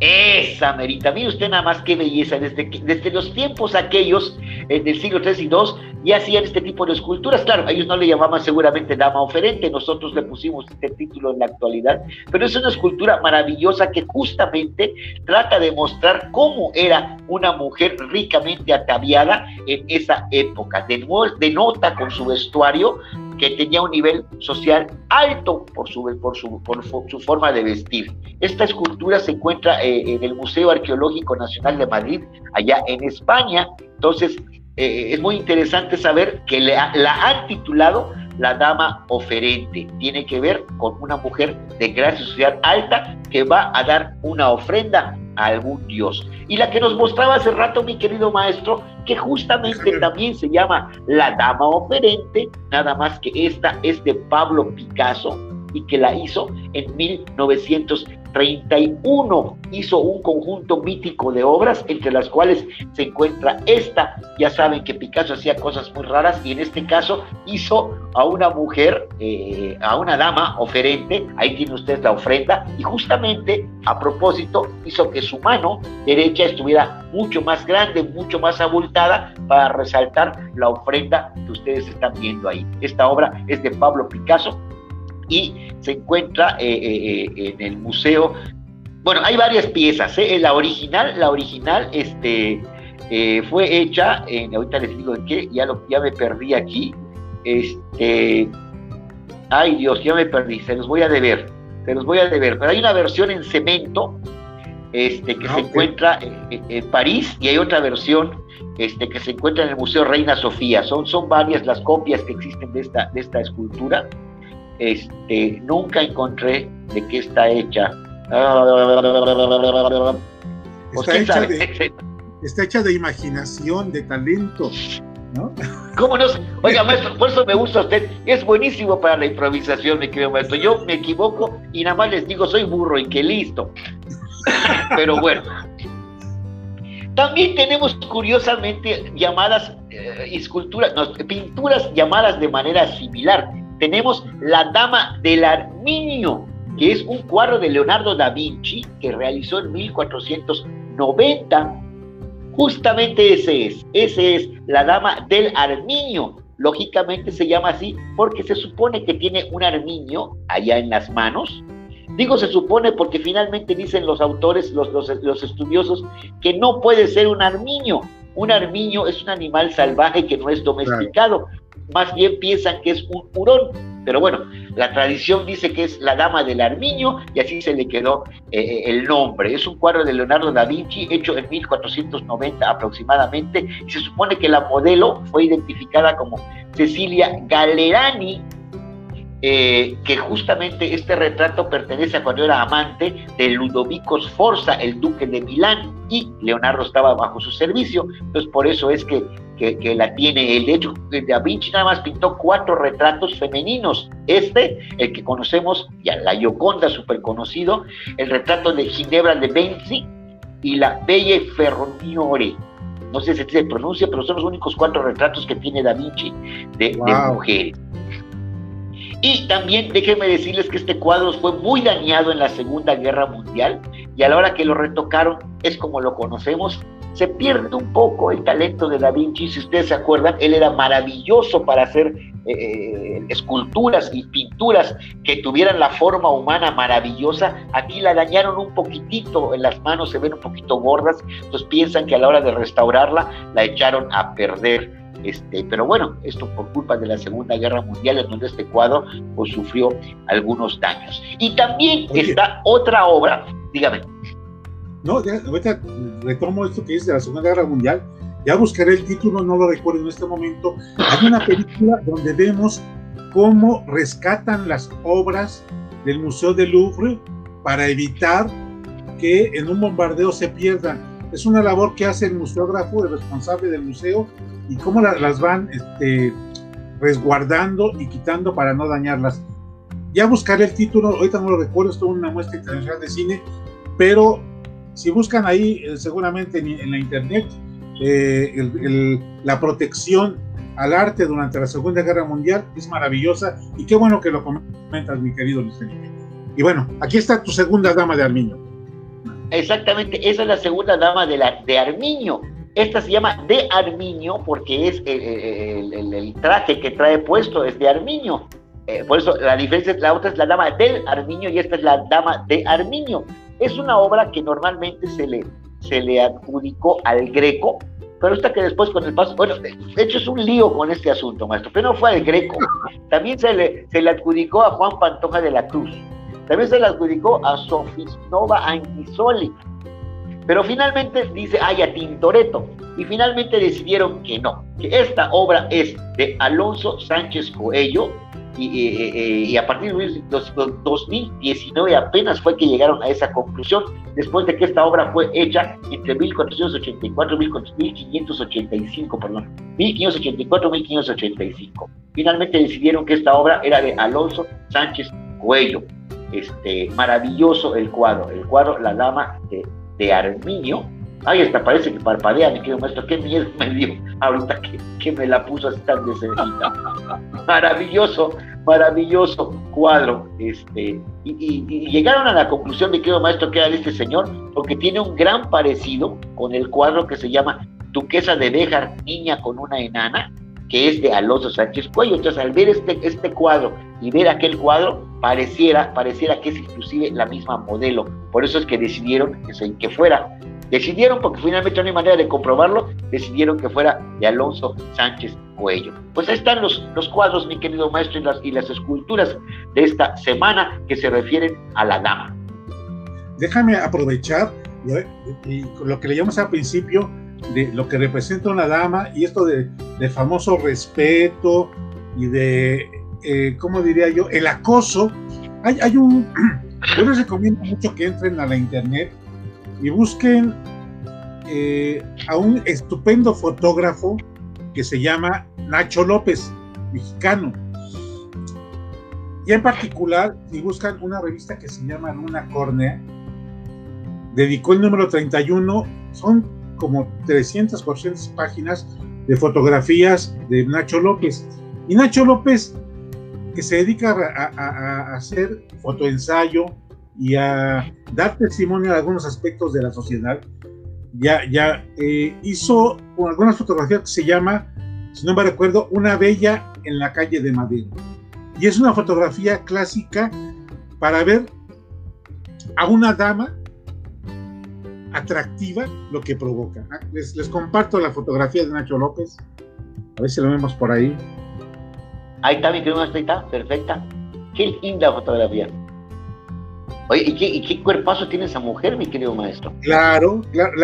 Esa merita, mire usted nada más qué belleza, desde, desde los tiempos aquellos eh, del siglo III y II ya hacían este tipo de esculturas, claro, ellos no le llamaban seguramente dama oferente, nosotros le pusimos este título en la actualidad, pero es una escultura maravillosa que justamente trata de mostrar cómo era una mujer ricamente ataviada en esa época, denota con su vestuario que tenía un nivel social alto por su, por su, por su forma de vestir. Esta escultura se encuentra eh, en el Museo Arqueológico Nacional de Madrid, allá en España. Entonces, eh, es muy interesante saber que la han titulado la dama oferente. Tiene que ver con una mujer de clase social alta que va a dar una ofrenda algún dios. Y la que nos mostraba hace rato mi querido maestro, que justamente también se llama la dama oferente, nada más que esta es de Pablo Picasso y que la hizo en 1900 31 hizo un conjunto mítico de obras, entre las cuales se encuentra esta. Ya saben que Picasso hacía cosas muy raras y en este caso hizo a una mujer, eh, a una dama oferente, ahí tiene usted la ofrenda, y justamente a propósito hizo que su mano derecha estuviera mucho más grande, mucho más abultada para resaltar la ofrenda que ustedes están viendo ahí. Esta obra es de Pablo Picasso y se encuentra eh, eh, eh, en el museo. Bueno, hay varias piezas. La original, la original, este, fue hecha, en, ahorita les digo en qué, ya, lo, ya me perdí aquí. Este, ay Dios, ya me perdí, se los voy a deber, se los voy a deber. Pero hay una versión en cemento este, que ah, se encuentra en, París y hay otra versión este, que se encuentra en el Museo Reina Sofía. Son, son varias las copias que existen de esta, de esta escultura este, nunca encontré de qué está hecha. Está, hecha de, imaginación, de talento. ¿No? ¿Cómo no? Oiga, maestro, por eso me gusta usted. Es buenísimo para la improvisación, mi querido maestro. Yo me equivoco y nada más les digo, soy burro y que listo. *laughs* Pero bueno. También tenemos curiosamente llamadas eh, esculturas, pinturas llamadas de manera similar tenemos La Dama del Arminio, que es un cuadro de Leonardo da Vinci que realizó en 1490. Justamente ese es, ese es La Dama del Arminio. Lógicamente se llama así porque se supone que tiene un arminio allá en las manos. Digo se supone porque finalmente dicen los autores, los, los, estudiosos, que no puede ser un armiño. Un armiño es un animal salvaje que no es domesticado más bien piensan que es un hurón, pero bueno, la tradición dice que es la dama del Armiño y así se le quedó eh, eh, el nombre. Es un cuadro de Leonardo da Vinci hecho en 1490 aproximadamente y se supone que la modelo fue identificada como Cecilia Galerani, eh, que justamente este retrato pertenece a cuando era amante de Ludovico Sforza, el duque de Milán, y Leonardo estaba bajo su servicio, entonces por eso es que, que, la tiene él. De hecho, Da Vinci nada más pintó cuatro retratos femeninos. Este, el que conocemos, ya la Gioconda, súper conocido, el retrato de Ginebra de Benzi y la Belle Ferroniore. No sé si se pronuncia, pero son los únicos cuatro retratos que tiene Da Vinci de, de mujeres. Y también déjenme decirles que este cuadro fue muy dañado en la Segunda Guerra Mundial y a la hora que lo retocaron es como lo conocemos. Se pierde un poco el talento de Da Vinci, si ustedes se acuerdan, él era maravilloso para hacer eh, eh, esculturas y pinturas que tuvieran la forma humana maravillosa. Aquí la dañaron un poquitito, en las manos se ven un poquito gordas, entonces piensan que a la hora de restaurarla la echaron a perder. Este, pero bueno, esto por culpa de la Segunda Guerra Mundial, en donde este cuadro pues, sufrió algunos daños. Y también está otra obra, dígame. No, ya, ahorita retomo esto que dice de la Segunda Guerra Mundial. Ya buscaré el título, no lo recuerdo en este momento. Hay una película donde vemos cómo rescatan las obras del Museo del Louvre para evitar que en un bombardeo se pierdan. Es una labor que hace el museógrafo, el responsable del museo, y cómo las van este, resguardando y quitando para no dañarlas. Ya buscaré el título, ahorita no lo recuerdo, es una muestra internacional de cine, pero si buscan ahí, eh, seguramente en, la internet, eh, la protección al arte durante la Segunda Guerra Mundial es maravillosa y qué bueno que lo comentas, mi querido Luis Felipe. Y bueno, aquí está tu segunda dama de Armiño. Exactamente, esa es la segunda dama de, la, de Armiño. Esta se llama de Armiño porque es el, traje que trae puesto es de Armiño. Eh, por eso la diferencia la otra es la dama del Armiño y esta es la dama de Armiño. Es una obra que normalmente se le, se le adjudicó al Greco, pero esta que después con el paso, bueno, de hecho es un lío con este asunto, maestro, pero no fue al Greco. También se le, se le adjudicó a Juan Pantoja de la Cruz. También se le adjudicó a Sofisnova Anguisoli. Pero finalmente dice, ay, a Tintoretto. Y finalmente decidieron que no, que esta obra es de Alonso Sánchez Coello, y, a partir de 2019 apenas fue que llegaron a esa conclusión, después de que esta obra fue hecha entre 1484 y 1585, perdón, 1584 1585. Finalmente decidieron que esta obra era de Alonso Sánchez Cuello. Este, maravilloso el cuadro, el cuadro La Dama de, de Arminio, Ay, hasta parece que parpadea, mi querido maestro. Qué miedo me dio ahorita que, me la puso así tan de *laughs* Maravilloso, maravilloso cuadro. Este, y, llegaron a la conclusión de que maestro que era este señor, porque tiene un gran parecido con el cuadro que se llama Duquesa de Béjar, niña con una enana, que es de Alonso Sánchez Cuello. Entonces, al ver este, este cuadro y ver aquel cuadro, pareciera, pareciera que es inclusive la misma modelo. Por eso es que decidieron que, fuera Decidieron, porque finalmente no hay manera de comprobarlo, decidieron que fuera de Alonso Sánchez Cuello. Pues ahí están los, los cuadros, mi querido maestro, y las, y las esculturas de esta semana que se refieren a la dama. Déjame aprovechar y, lo que leíamos al principio lo que representa una dama y esto de, famoso respeto y de, eh, ¿cómo diría yo?, el acoso. Hay, hay un, *clears throat* yo les recomiendo mucho que entren a la internet y busquen eh, a un estupendo fotógrafo que se llama Nacho López, mexicano. Y en particular, si buscan una revista que se llama Luna Córnea, dedicó el número 31, son como 300, 400 páginas de fotografías de Nacho López. Y Nacho López, que se dedica a, a hacer fotoensayo, y a dar testimonio de algunos aspectos de la sociedad. Ya, ya eh, hizo algunas fotografías que se llama, si no me recuerdo, Una Bella en la calle de Madero. Y es una fotografía clásica para ver a una dama atractiva lo que provoca. Les, les comparto la fotografía de Nacho López. A ver si lo vemos por ahí. Ahí está, mi querido, ahí está, perfecta. Qué linda fotografía. Oye, ¿y qué, cuerpazo tiene esa mujer, mi querido maestro? Claro, claro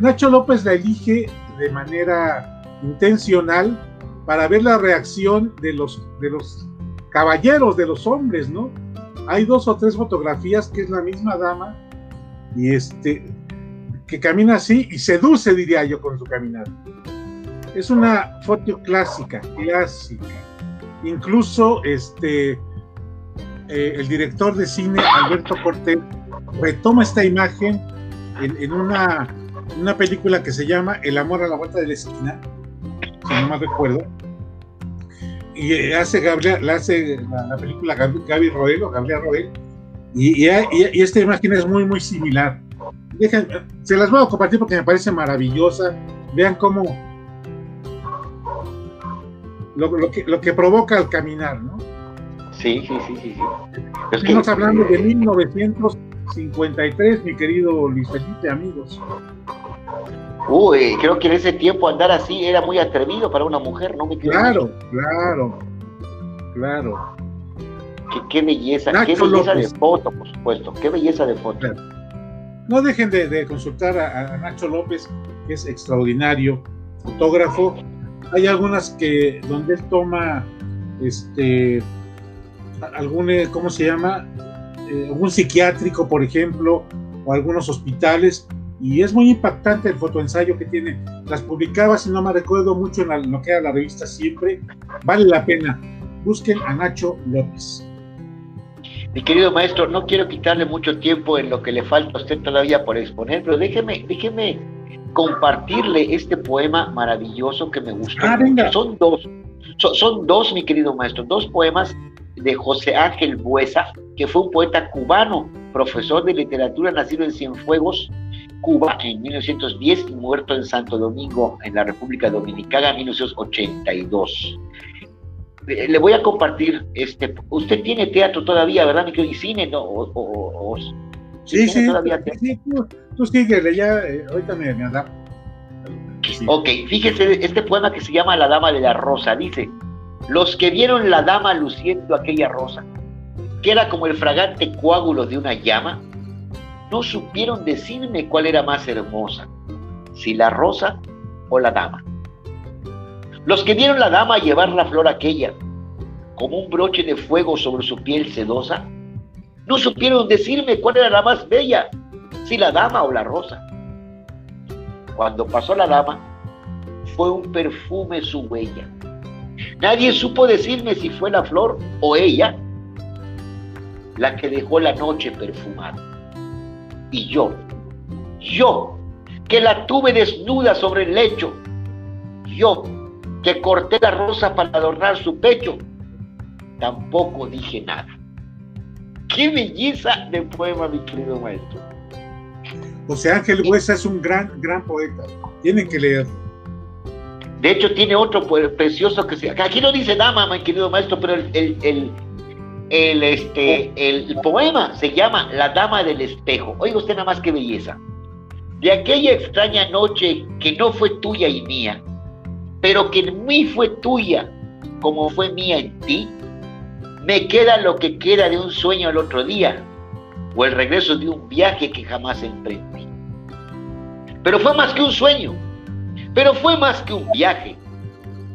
Nacho López la elige de manera intencional para ver la reacción de los, de los caballeros, de los hombres, ¿no? Hay dos o tres fotografías que es la misma dama y este que camina así y seduce, diría yo, con su caminar. Es una foto clásica, clásica. Incluso este eh, el director de cine Alberto Cortés retoma esta imagen en, una, una, película que se llama El amor a la vuelta de la esquina, si no mal recuerdo, y eh, hace Gabriel, hace la, película Gaby, Roel o Gabriel Roel, y, y, esta imagen es muy, muy similar. se las voy a compartir porque me parece maravillosa. Vean cómo lo, que, lo que provoca al caminar, ¿no? Sí, sí, sí, sí. Estamos hablando de 1953, mi querido Luis Felipe, amigos. Uy, creo que en ese tiempo andar así era muy atrevido para una mujer, ¿no me Claro, claro, claro. Qué, belleza, qué belleza de foto, por supuesto, qué belleza de foto. No dejen de, consultar a, Nacho López, que es extraordinario fotógrafo. Hay algunas que donde él toma este algún, eh, ¿cómo se llama? Eh, algún psiquiátrico, por ejemplo, o algunos hospitales, y es muy impactante el fotoensayo que tiene las publicaba, si no me recuerdo mucho, en, lo que era la revista Siempre. Vale la pena. Busquen a Nacho López. Mi querido maestro, no quiero quitarle mucho tiempo en lo que le falta a usted todavía por exponer, pero déjeme, déjeme compartirle este poema maravilloso que me gustó. Ah, son dos, son, dos, mi querido maestro, dos poemas de José Ángel Buesa, que fue un poeta cubano, profesor de literatura, nacido en Cienfuegos, Cuba, en 1910 y muerto en Santo Domingo, en la República Dominicana, en 1982. Le voy a compartir, este, usted tiene teatro todavía, ¿verdad? Y cine, ¿no? O, sí, sí, todavía sí, tú, tú síguele, ya, eh, ahorita me, me Ok, fíjese este poema que se llama La Dama de la Rosa. Dice, los que vieron la dama luciendo aquella rosa, que era como el fragante coágulo de una llama, no supieron decirme cuál era más hermosa, si la rosa o la dama. Los que vieron la dama llevar la flor aquella, como un broche de fuego sobre su piel sedosa, no supieron decirme cuál era la más bella, si la dama o la rosa. Cuando pasó la dama, fue un perfume su huella. Nadie supo decirme si fue la flor o ella la que dejó la noche perfumada. Y yo, yo, que la tuve desnuda sobre el lecho, yo, que corté la rosa para adornar su pecho, tampoco dije nada. Qué belleza de poema, mi querido maestro. José Ángel Huesa es un gran, gran poeta. Tienen que leerlo. De hecho, tiene otro precioso que se. Aquí no dice dama, mi querido maestro, pero el, el, este, el poema se llama La Dama del Espejo. Oiga usted nada más qué belleza. De aquella extraña noche que no fue tuya y mía, pero que en mí fue tuya, como fue mía en ti, me queda lo que queda de un sueño al otro día, o el regreso de un viaje que jamás emprendí. Pero fue más que un sueño, pero fue más que un viaje.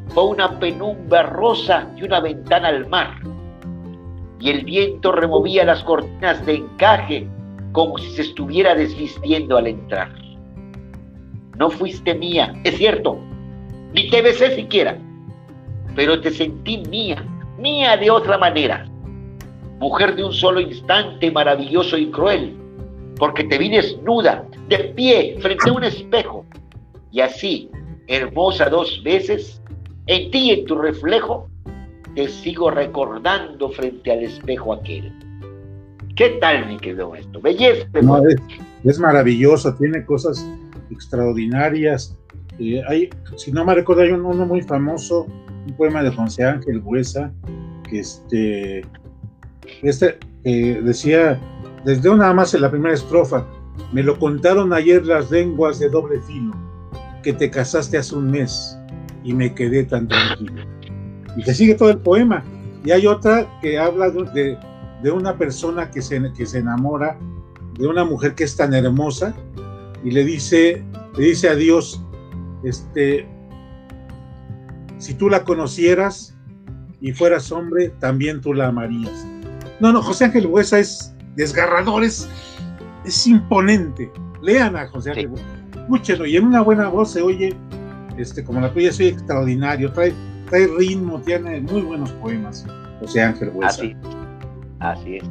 Fue una penumbra rosa y una ventana al mar. Y el viento removía las cortinas de encaje como si se estuviera desvistiendo al entrar. No fuiste mía, es cierto, ni te besé siquiera, pero te sentí mía, mía de otra manera mujer de un solo instante maravilloso y cruel, porque te vi desnuda, de pie, frente a un espejo, y así, hermosa dos veces, en ti y en tu reflejo, te sigo recordando frente al espejo aquel. ¿Qué tal, mi querido esto? Belleza. es, maravilloso, tiene cosas extraordinarias. Hay, si no me recuerdo, hay uno muy famoso, un poema de José Ángel Buesa, que este, este eh, decía, desde una más en la primera estrofa, me lo contaron ayer las lenguas de doble filo, que te casaste hace un mes y me quedé tan tranquilo. Y te sigue todo el poema. Y hay otra que habla de, de, una persona que se, que se enamora de una mujer que es tan hermosa y le dice, le dice a Dios, este, si tú la conocieras y fueras hombre, también tú la amarías. No, no, José Ángel Buesa es desgarrador, es, imponente. Lean a José Ángel Buesa, escúchenlo, y en una buena voz se oye, este, como la tuya, soy extraordinario, trae, trae ritmo, tiene muy buenos poemas, José Ángel Buesa. Así, así es.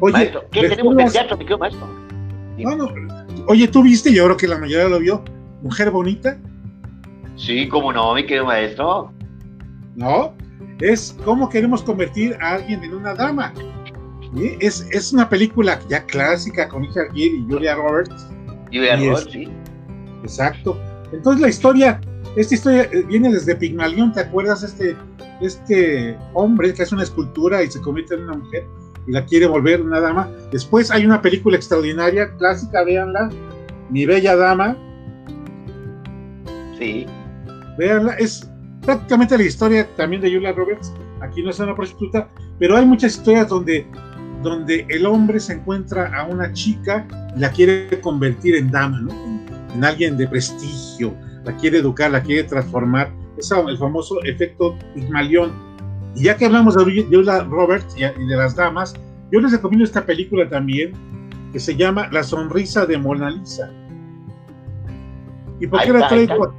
Oye, ¿qué tenemos de teatro, mi maestro? No, oye, ¿tú viste? Yo creo que la mayoría lo vio. Mujer bonita. Sí, cómo no, mi querido maestro. ¿No? es cómo queremos convertir a alguien en una dama. Es, es, una película ya clásica con Richard Gere y Julia Roberts. Julia Roberts, sí. Exacto. Entonces la historia, esta historia eh, viene desde Pigmalión, ¿te acuerdas? Este, este hombre que es una escultura y se convierte en una mujer y la quiere volver una dama. Después hay una película extraordinaria, clásica, véanla, Mi Bella Dama. Sí. Véanla, es prácticamente la historia también de Julia Roberts, aquí no es una prostituta, pero hay muchas historias donde, donde el hombre se encuentra a una chica y la quiere convertir en dama, ¿no? en, alguien de prestigio, la quiere educar, la quiere transformar. Es el famoso efecto Pigmalión. Y ya que hablamos de Julia Roberts y de las damas, yo les recomiendo esta película también que se llama La sonrisa de Mona Lisa. ¿Y por qué, la traigo,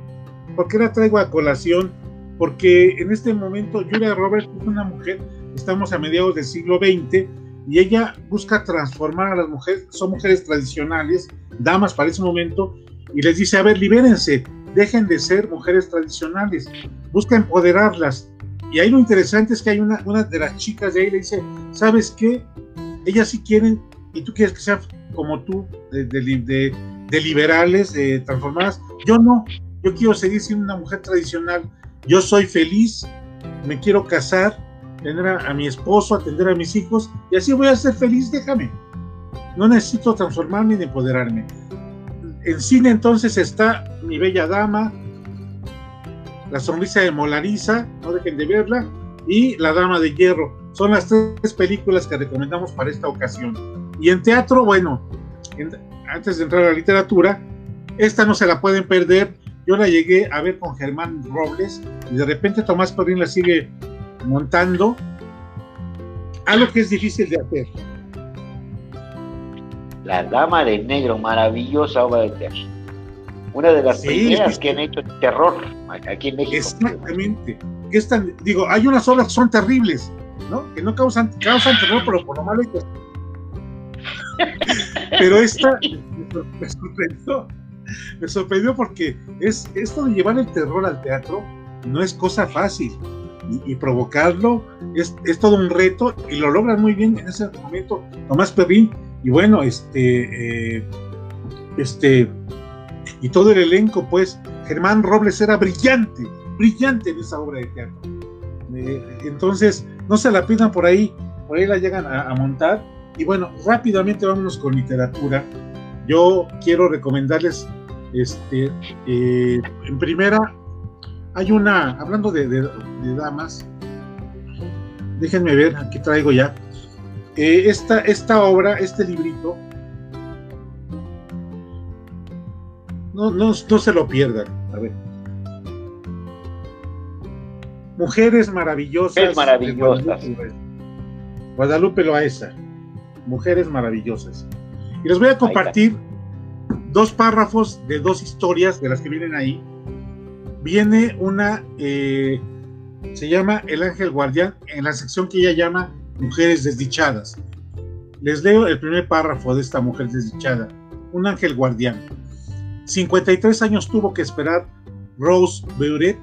por qué la traigo a colación? Porque en este momento Julia Roberts es una mujer, estamos a mediados del siglo XX, y ella busca transformar a las mujeres, son mujeres tradicionales, damas para ese momento, y les dice, a ver, libérense, dejen de ser mujeres tradicionales, busca empoderarlas. Y ahí lo interesante es que hay una, una de las chicas de ahí le dice, ¿sabes qué? Ellas sí quieren, y tú quieres que sean como tú, de, de, liberales, de transformadas. Yo no, yo quiero seguir siendo una mujer tradicional. Yo soy feliz, me quiero casar, tener a, mi esposo, atender a mis hijos, y así voy a ser feliz, déjame. No necesito transformarme ni empoderarme. En cine entonces está Mi Bella Dama, La Sonrisa de Molariza, no dejen de verla, y La Dama de Hierro. Son las tres películas que recomendamos para esta ocasión. Y en teatro, bueno, antes de entrar a la literatura, esta no se la pueden perder. Yo la llegué a ver con Germán Robles y de repente Tomás Perrín la sigue montando. Algo que es difícil de hacer la Dama de Negro, maravillosa obra de teatro. Una de las primeras que han hecho terror aquí en México. Exactamente. Que digo, hay unas obras que son terribles, ¿no? Que no causan, causan terror, pero por lo malo que... *laughs* Pero esta *laughs* me sorprendió. Me sorprendió porque es esto de llevar el terror al teatro no es cosa fácil. Y, provocarlo es, es, todo un reto y lo logran muy bien en ese momento Tomás Perrín y bueno, este, eh, este, y todo el elenco, pues, Germán Robles era brillante, brillante en esa obra de teatro. Eh, entonces, no se la pidan por ahí, por ahí la llegan a, montar. Y bueno, rápidamente vámonos con literatura. Yo quiero recomendarles, este, eh, en primera, hay una, hablando de, de damas, déjenme ver, aquí traigo ya, eh, esta, esta obra, este librito, no, no, se lo pierdan. A ver. Mujeres maravillosas. Mujeres maravillosas. Guadalupe, Loaesa. Mujeres maravillosas. Y les voy a compartir dos párrafos de dos historias de las que vienen ahí. Viene una, eh, se llama El Ángel Guardián, en la sección que ella llama mujeres desdichadas. Les leo el primer párrafo de esta mujer desdichada. Un ángel guardián. 53 años tuvo que esperar Rose Beuret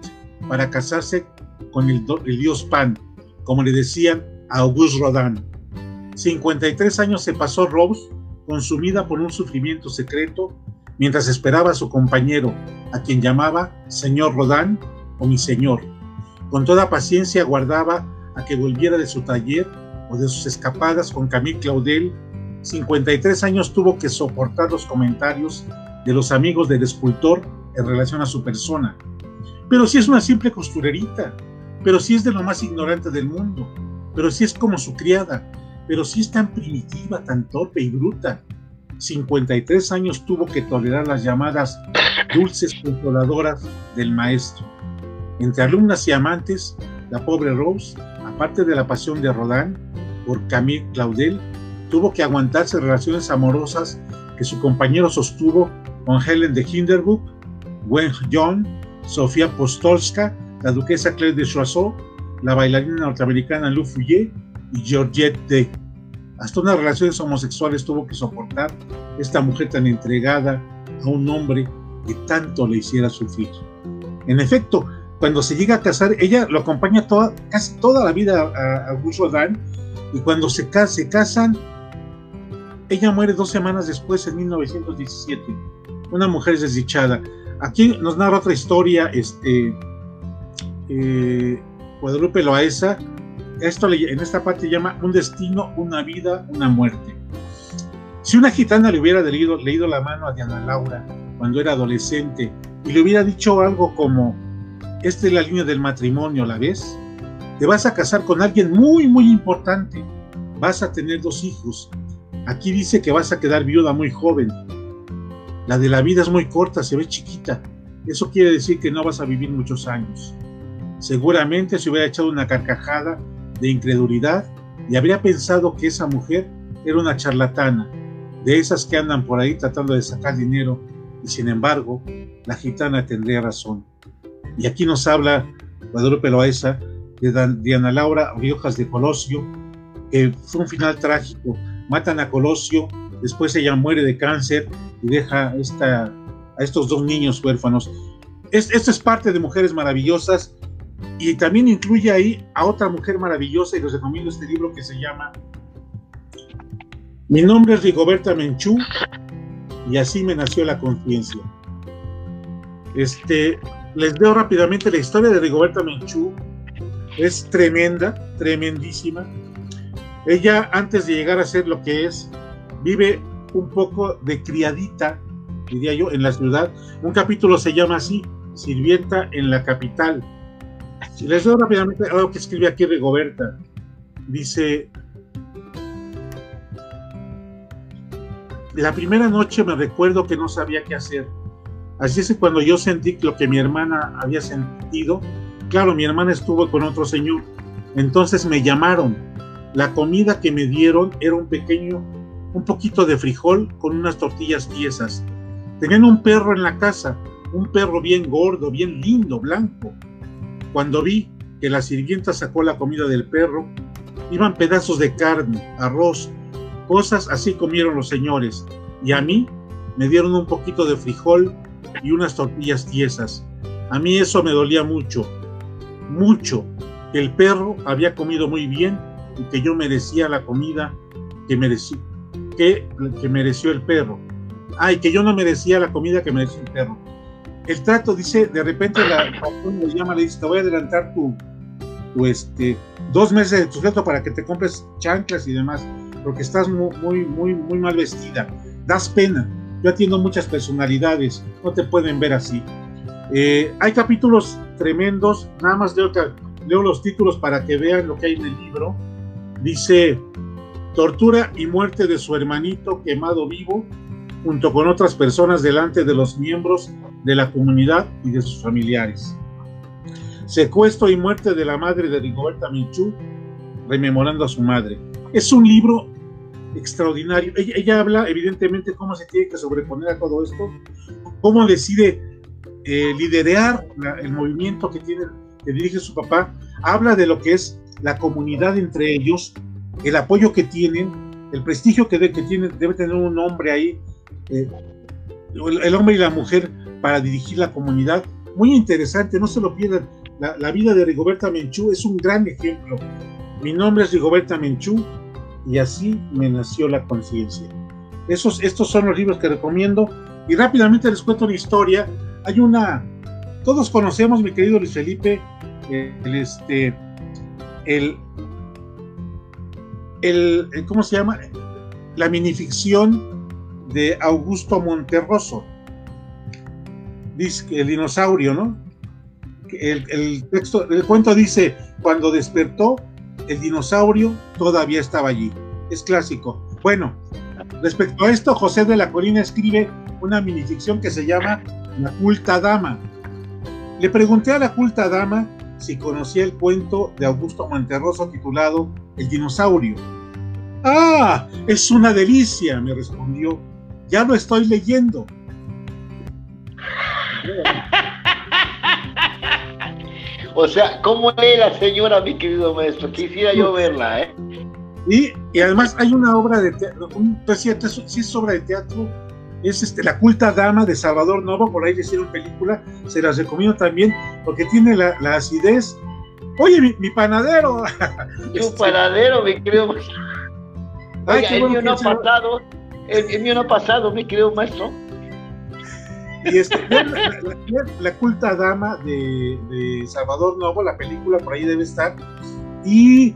para casarse con el, dios Pan, como le decían a Auguste Rodin. 53 años se pasó Rose consumida por un sufrimiento secreto mientras esperaba a su compañero, a quien llamaba señor Rodin o mi señor. Con toda paciencia guardaba a que volviera de su taller o de sus escapadas con Camille Claudel, 53 años tuvo que soportar los comentarios de los amigos del escultor en relación a su persona. Pero si es una simple costurerita, pero si es de lo más ignorante del mundo, pero si es como su criada, pero si es tan primitiva, tan torpe y bruta. 53 años tuvo que tolerar las llamadas dulces controladoras del maestro. Entre alumnas y amantes, la pobre Rose, aparte de la pasión de Rodin por Camille Claudel, tuvo que aguantarse relaciones amorosas que su compañero sostuvo con Helen de Hinderburg, Gwen John, Sofía Postolska, la duquesa Claire de Choiseau, la bailarina norteamericana Lou Fouillet y Georgette Day. Hasta unas relaciones homosexuales tuvo que soportar esta mujer tan entregada a un hombre que tanto le hiciera sufrir. En efecto, cuando se llega a casar, ella lo acompaña toda, casi toda la vida a, Auguste Rodin, y cuando se, se casan, ella muere dos semanas después, en 1917. Una mujer desdichada. Aquí nos narra otra historia, este, eh, Guadalupe Loaesa. Esto en esta parte llama Un destino, una vida, una muerte. Si una gitana le hubiera leído, leído la mano a Diana Laura cuando era adolescente y le hubiera dicho algo como, esta es la línea del matrimonio, ¿la ves? Te vas a casar con alguien muy, muy importante. Vas a tener dos hijos. Aquí dice que vas a quedar viuda muy joven. La de la vida es muy corta, se ve chiquita. Eso quiere decir que no vas a vivir muchos años. Seguramente se hubiera echado una carcajada de incredulidad y habría pensado que esa mujer era una charlatana, de esas que andan por ahí tratando de sacar dinero y sin embargo, la gitana tendría razón. Y aquí nos habla Guadalupe Loaesa de Diana Laura Riojas de Colosio, que fue un final trágico. Matan a Colosio, después ella muere de cáncer y deja esta, a estos dos niños huérfanos. esto es parte de Mujeres Maravillosas y también incluye ahí a otra mujer maravillosa y les recomiendo este libro que se llama Mi nombre es Rigoberta Menchú y así me nació la conciencia. Este, les veo rápidamente la historia de Rigoberta Menchú. Es tremenda, tremendísima. Ella, antes de llegar a ser lo que es, vive un poco de criadita, diría yo, en la ciudad. Un capítulo se llama así, Sirvienta en la capital. Les veo rápidamente algo que escribe aquí Rigoberta. Dice, la primera noche me recuerdo que no sabía qué hacer. Así es que cuando yo sentí lo que mi hermana había sentido, claro, mi hermana estuvo con otro señor. Entonces me llamaron. La comida que me dieron era un pequeño, un poquito de frijol con unas tortillas tiesas. Tenían un perro en la casa, un perro bien gordo, bien lindo, blanco. Cuando vi que la sirvienta sacó la comida del perro, iban pedazos de carne, arroz, Cosas así comieron los señores, y a mí me dieron un poquito de frijol y unas tortillas tiesas. A mí eso me dolía mucho, mucho, que el perro había comido muy bien y que yo merecía la comida que, merecí, que, que mereció el perro. Ay, que yo no merecía la comida que mereció el perro. El trato dice, de repente la patrón le llama, le dice, te voy a adelantar tu, tu este, dos meses de tu sueldo para que te compres chanclas y demás porque estás muy, muy, muy mal vestida. Das pena. Yo atiendo muchas personalidades, no te pueden ver así. Eh, hay capítulos tremendos, nada más leo, leo los títulos para que vean lo que hay en el libro. Dice, tortura y muerte de su hermanito quemado vivo junto con otras personas delante de los miembros de la comunidad y de sus familiares. Secuestro y muerte de la madre de Rigoberta Minchú, rememorando a su madre. Es un libro extraordinario. Ella, habla evidentemente cómo se tiene que sobreponer a todo esto, cómo decide eh, liderar el movimiento que, tiene, que dirige su papá. Habla de lo que es la comunidad entre ellos, el apoyo que tienen, el prestigio que, que tiene, debe tener un hombre ahí, eh, el, hombre y la mujer para dirigir la comunidad. Muy interesante, no se lo pierdan. La, vida de Rigoberta Menchú es un gran ejemplo. Mi nombre es Rigoberta Menchú y así me nació la conciencia. Esos, estos son los libros que recomiendo y rápidamente les cuento una historia. Hay una, todos conocemos, mi querido Luis Felipe, el, este, el, el, ¿cómo se llama? La minificción de Augusto Monterroso. El dinosaurio, ¿no? El, el texto, el cuento dice, cuando despertó, el dinosaurio todavía estaba allí. Es clásico. Bueno, respecto a esto, José de la Colina escribe una minificción que se llama La culta dama. Le pregunté a la culta dama si conocía el cuento de Augusto Monterroso titulado El dinosaurio. Ah, es una delicia, me respondió. Ya lo estoy leyendo. O sea, ¿cómo lee la señora, mi querido maestro? Quisiera yo verla, ¿eh? Y, y además hay una obra de teatro, un, pues sí, es obra de teatro, es este, La culta dama de Salvador Novo, por ahí le hicieron película, se las recomiendo también, porque tiene la, la acidez. Oye, mi, panadero. *laughs* Tu este, panadero, mi querido maestro. El mío no ha pasado, el mío no ha pasado, mi querido maestro. Y este, la, culta dama de, Salvador Novo, la película por ahí debe estar. Y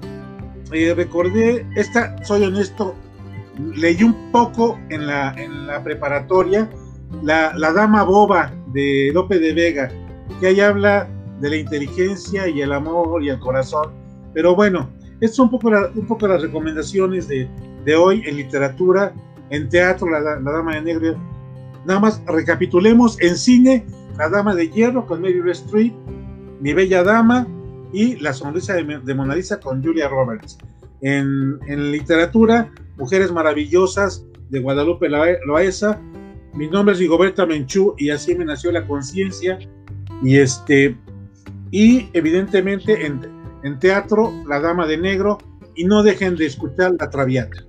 eh, recordé, esta, soy honesto, leí un poco en la, en la preparatoria la, Dama Boba de Lope de Vega, que ahí habla de la inteligencia y el amor y el corazón. Pero bueno, estas son un poco, un poco las recomendaciones de, de, hoy en literatura, en teatro, la, la Dama de Negro Nada más recapitulemos en cine, La Dama de Hierro con Meryl Streep, Mi Bella Dama y La Sonrisa de, Mona Lisa con Julia Roberts. En, literatura, Mujeres Maravillosas de Guadalupe Loaesa, Mi nombre es Rigoberta Menchú y así me nació la conciencia. Y este, y evidentemente en, en teatro, La Dama de Negro, y no dejen de escuchar La Traviata.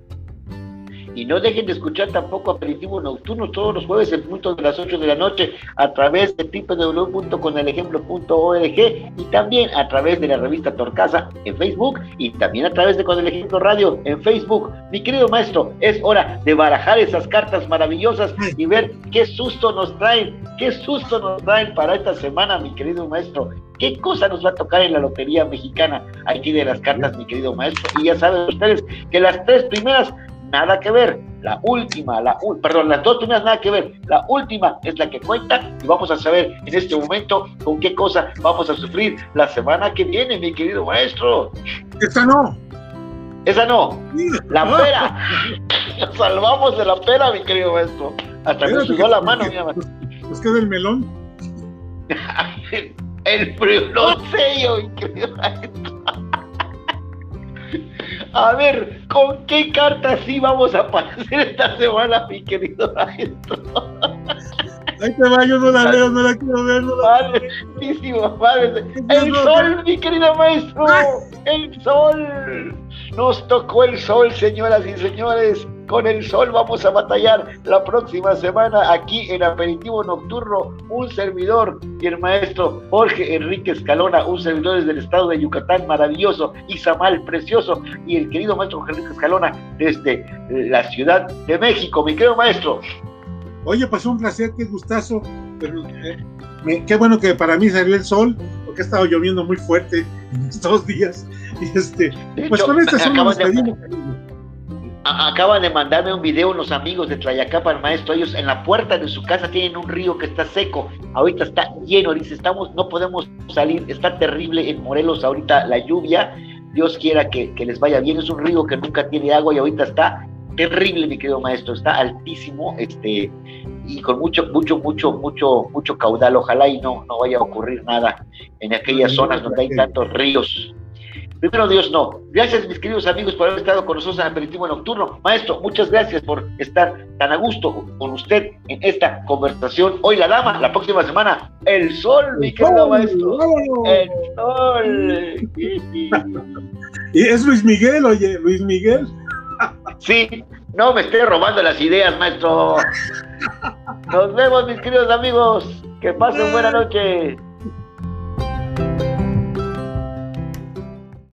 Y no dejen de escuchar tampoco Aperitivo Nocturno todos los jueves en punto de las 8 de la noche a través de www.conelejemplo.org y también a través de la revista Torcasa en Facebook y también a través de Con el Ejemplo Radio en Facebook. Mi querido maestro, es hora de barajar esas cartas maravillosas y ver qué susto nos traen, qué susto nos traen para esta semana, mi querido maestro. ¿Qué cosa nos va a tocar en la Lotería Mexicana? Ahí tiene las cartas, mi querido maestro. Y ya saben ustedes que las tres primeras nada que ver. La última, la perdón, las dos primeras nada que ver. La última es la que cuenta y vamos a saber en este momento con qué cosa vamos a sufrir la semana que viene, mi querido maestro. Esa no. Esa no. La *laughs* pera. Nos salvamos de la pera, mi querido maestro. Hasta me subió la mano, mi amor. ¿Es que del melón? *laughs* el primer sello, mi querido maestro. *laughs* A ver, ¿con qué carta sí vamos a aparecer esta semana, mi querido maestro? *laughs* Ahí te va, yo no la leo, no la quiero ver. No la vale, vale. El sol, mi querido maestro, el sol. Nos tocó el sol, señoras y señores. Con el sol vamos a batallar la próxima semana aquí en Aperitivo Nocturno. Un servidor y el maestro Jorge Enrique Escalona, un servidor desde el estado de Yucatán, maravilloso, Izamal, precioso, y el querido maestro Jorge Enrique Escalona desde la Ciudad de México. Mi querido maestro. Oye, pasó un placer, qué gustazo. Eh, qué bueno que para mí salió el sol, porque ha estado lloviendo muy fuerte estos días. Y este, pues con este sol nos despedimos acaban de mandarme un video unos amigos de Tlayacapan, maestro. Ellos en la puerta de su casa tienen un río que está seco. Ahorita está lleno. Dice, estamos, no podemos salir. Está terrible en Morelos ahorita la lluvia. Dios quiera que, les vaya bien. Es un río que nunca tiene agua y ahorita está terrible, mi querido maestro. Está altísimo, este, y con mucho, mucho, mucho, mucho, mucho caudal. Ojalá y no, no vaya a ocurrir nada en aquellas zonas donde hay tantos ríos. Primero Dios no. Gracias mis queridos amigos por haber estado con nosotros en Aperitivo Nocturno. Maestro, muchas gracias por estar tan a gusto con usted en esta conversación. Hoy la dama, la próxima semana el sol, mi querido maestro. El sol. *laughs* y es Luis Miguel, oye, Luis Miguel. *laughs* sí, no me esté robando las ideas, maestro. *laughs* Nos vemos mis queridos amigos. Que pasen buena noche.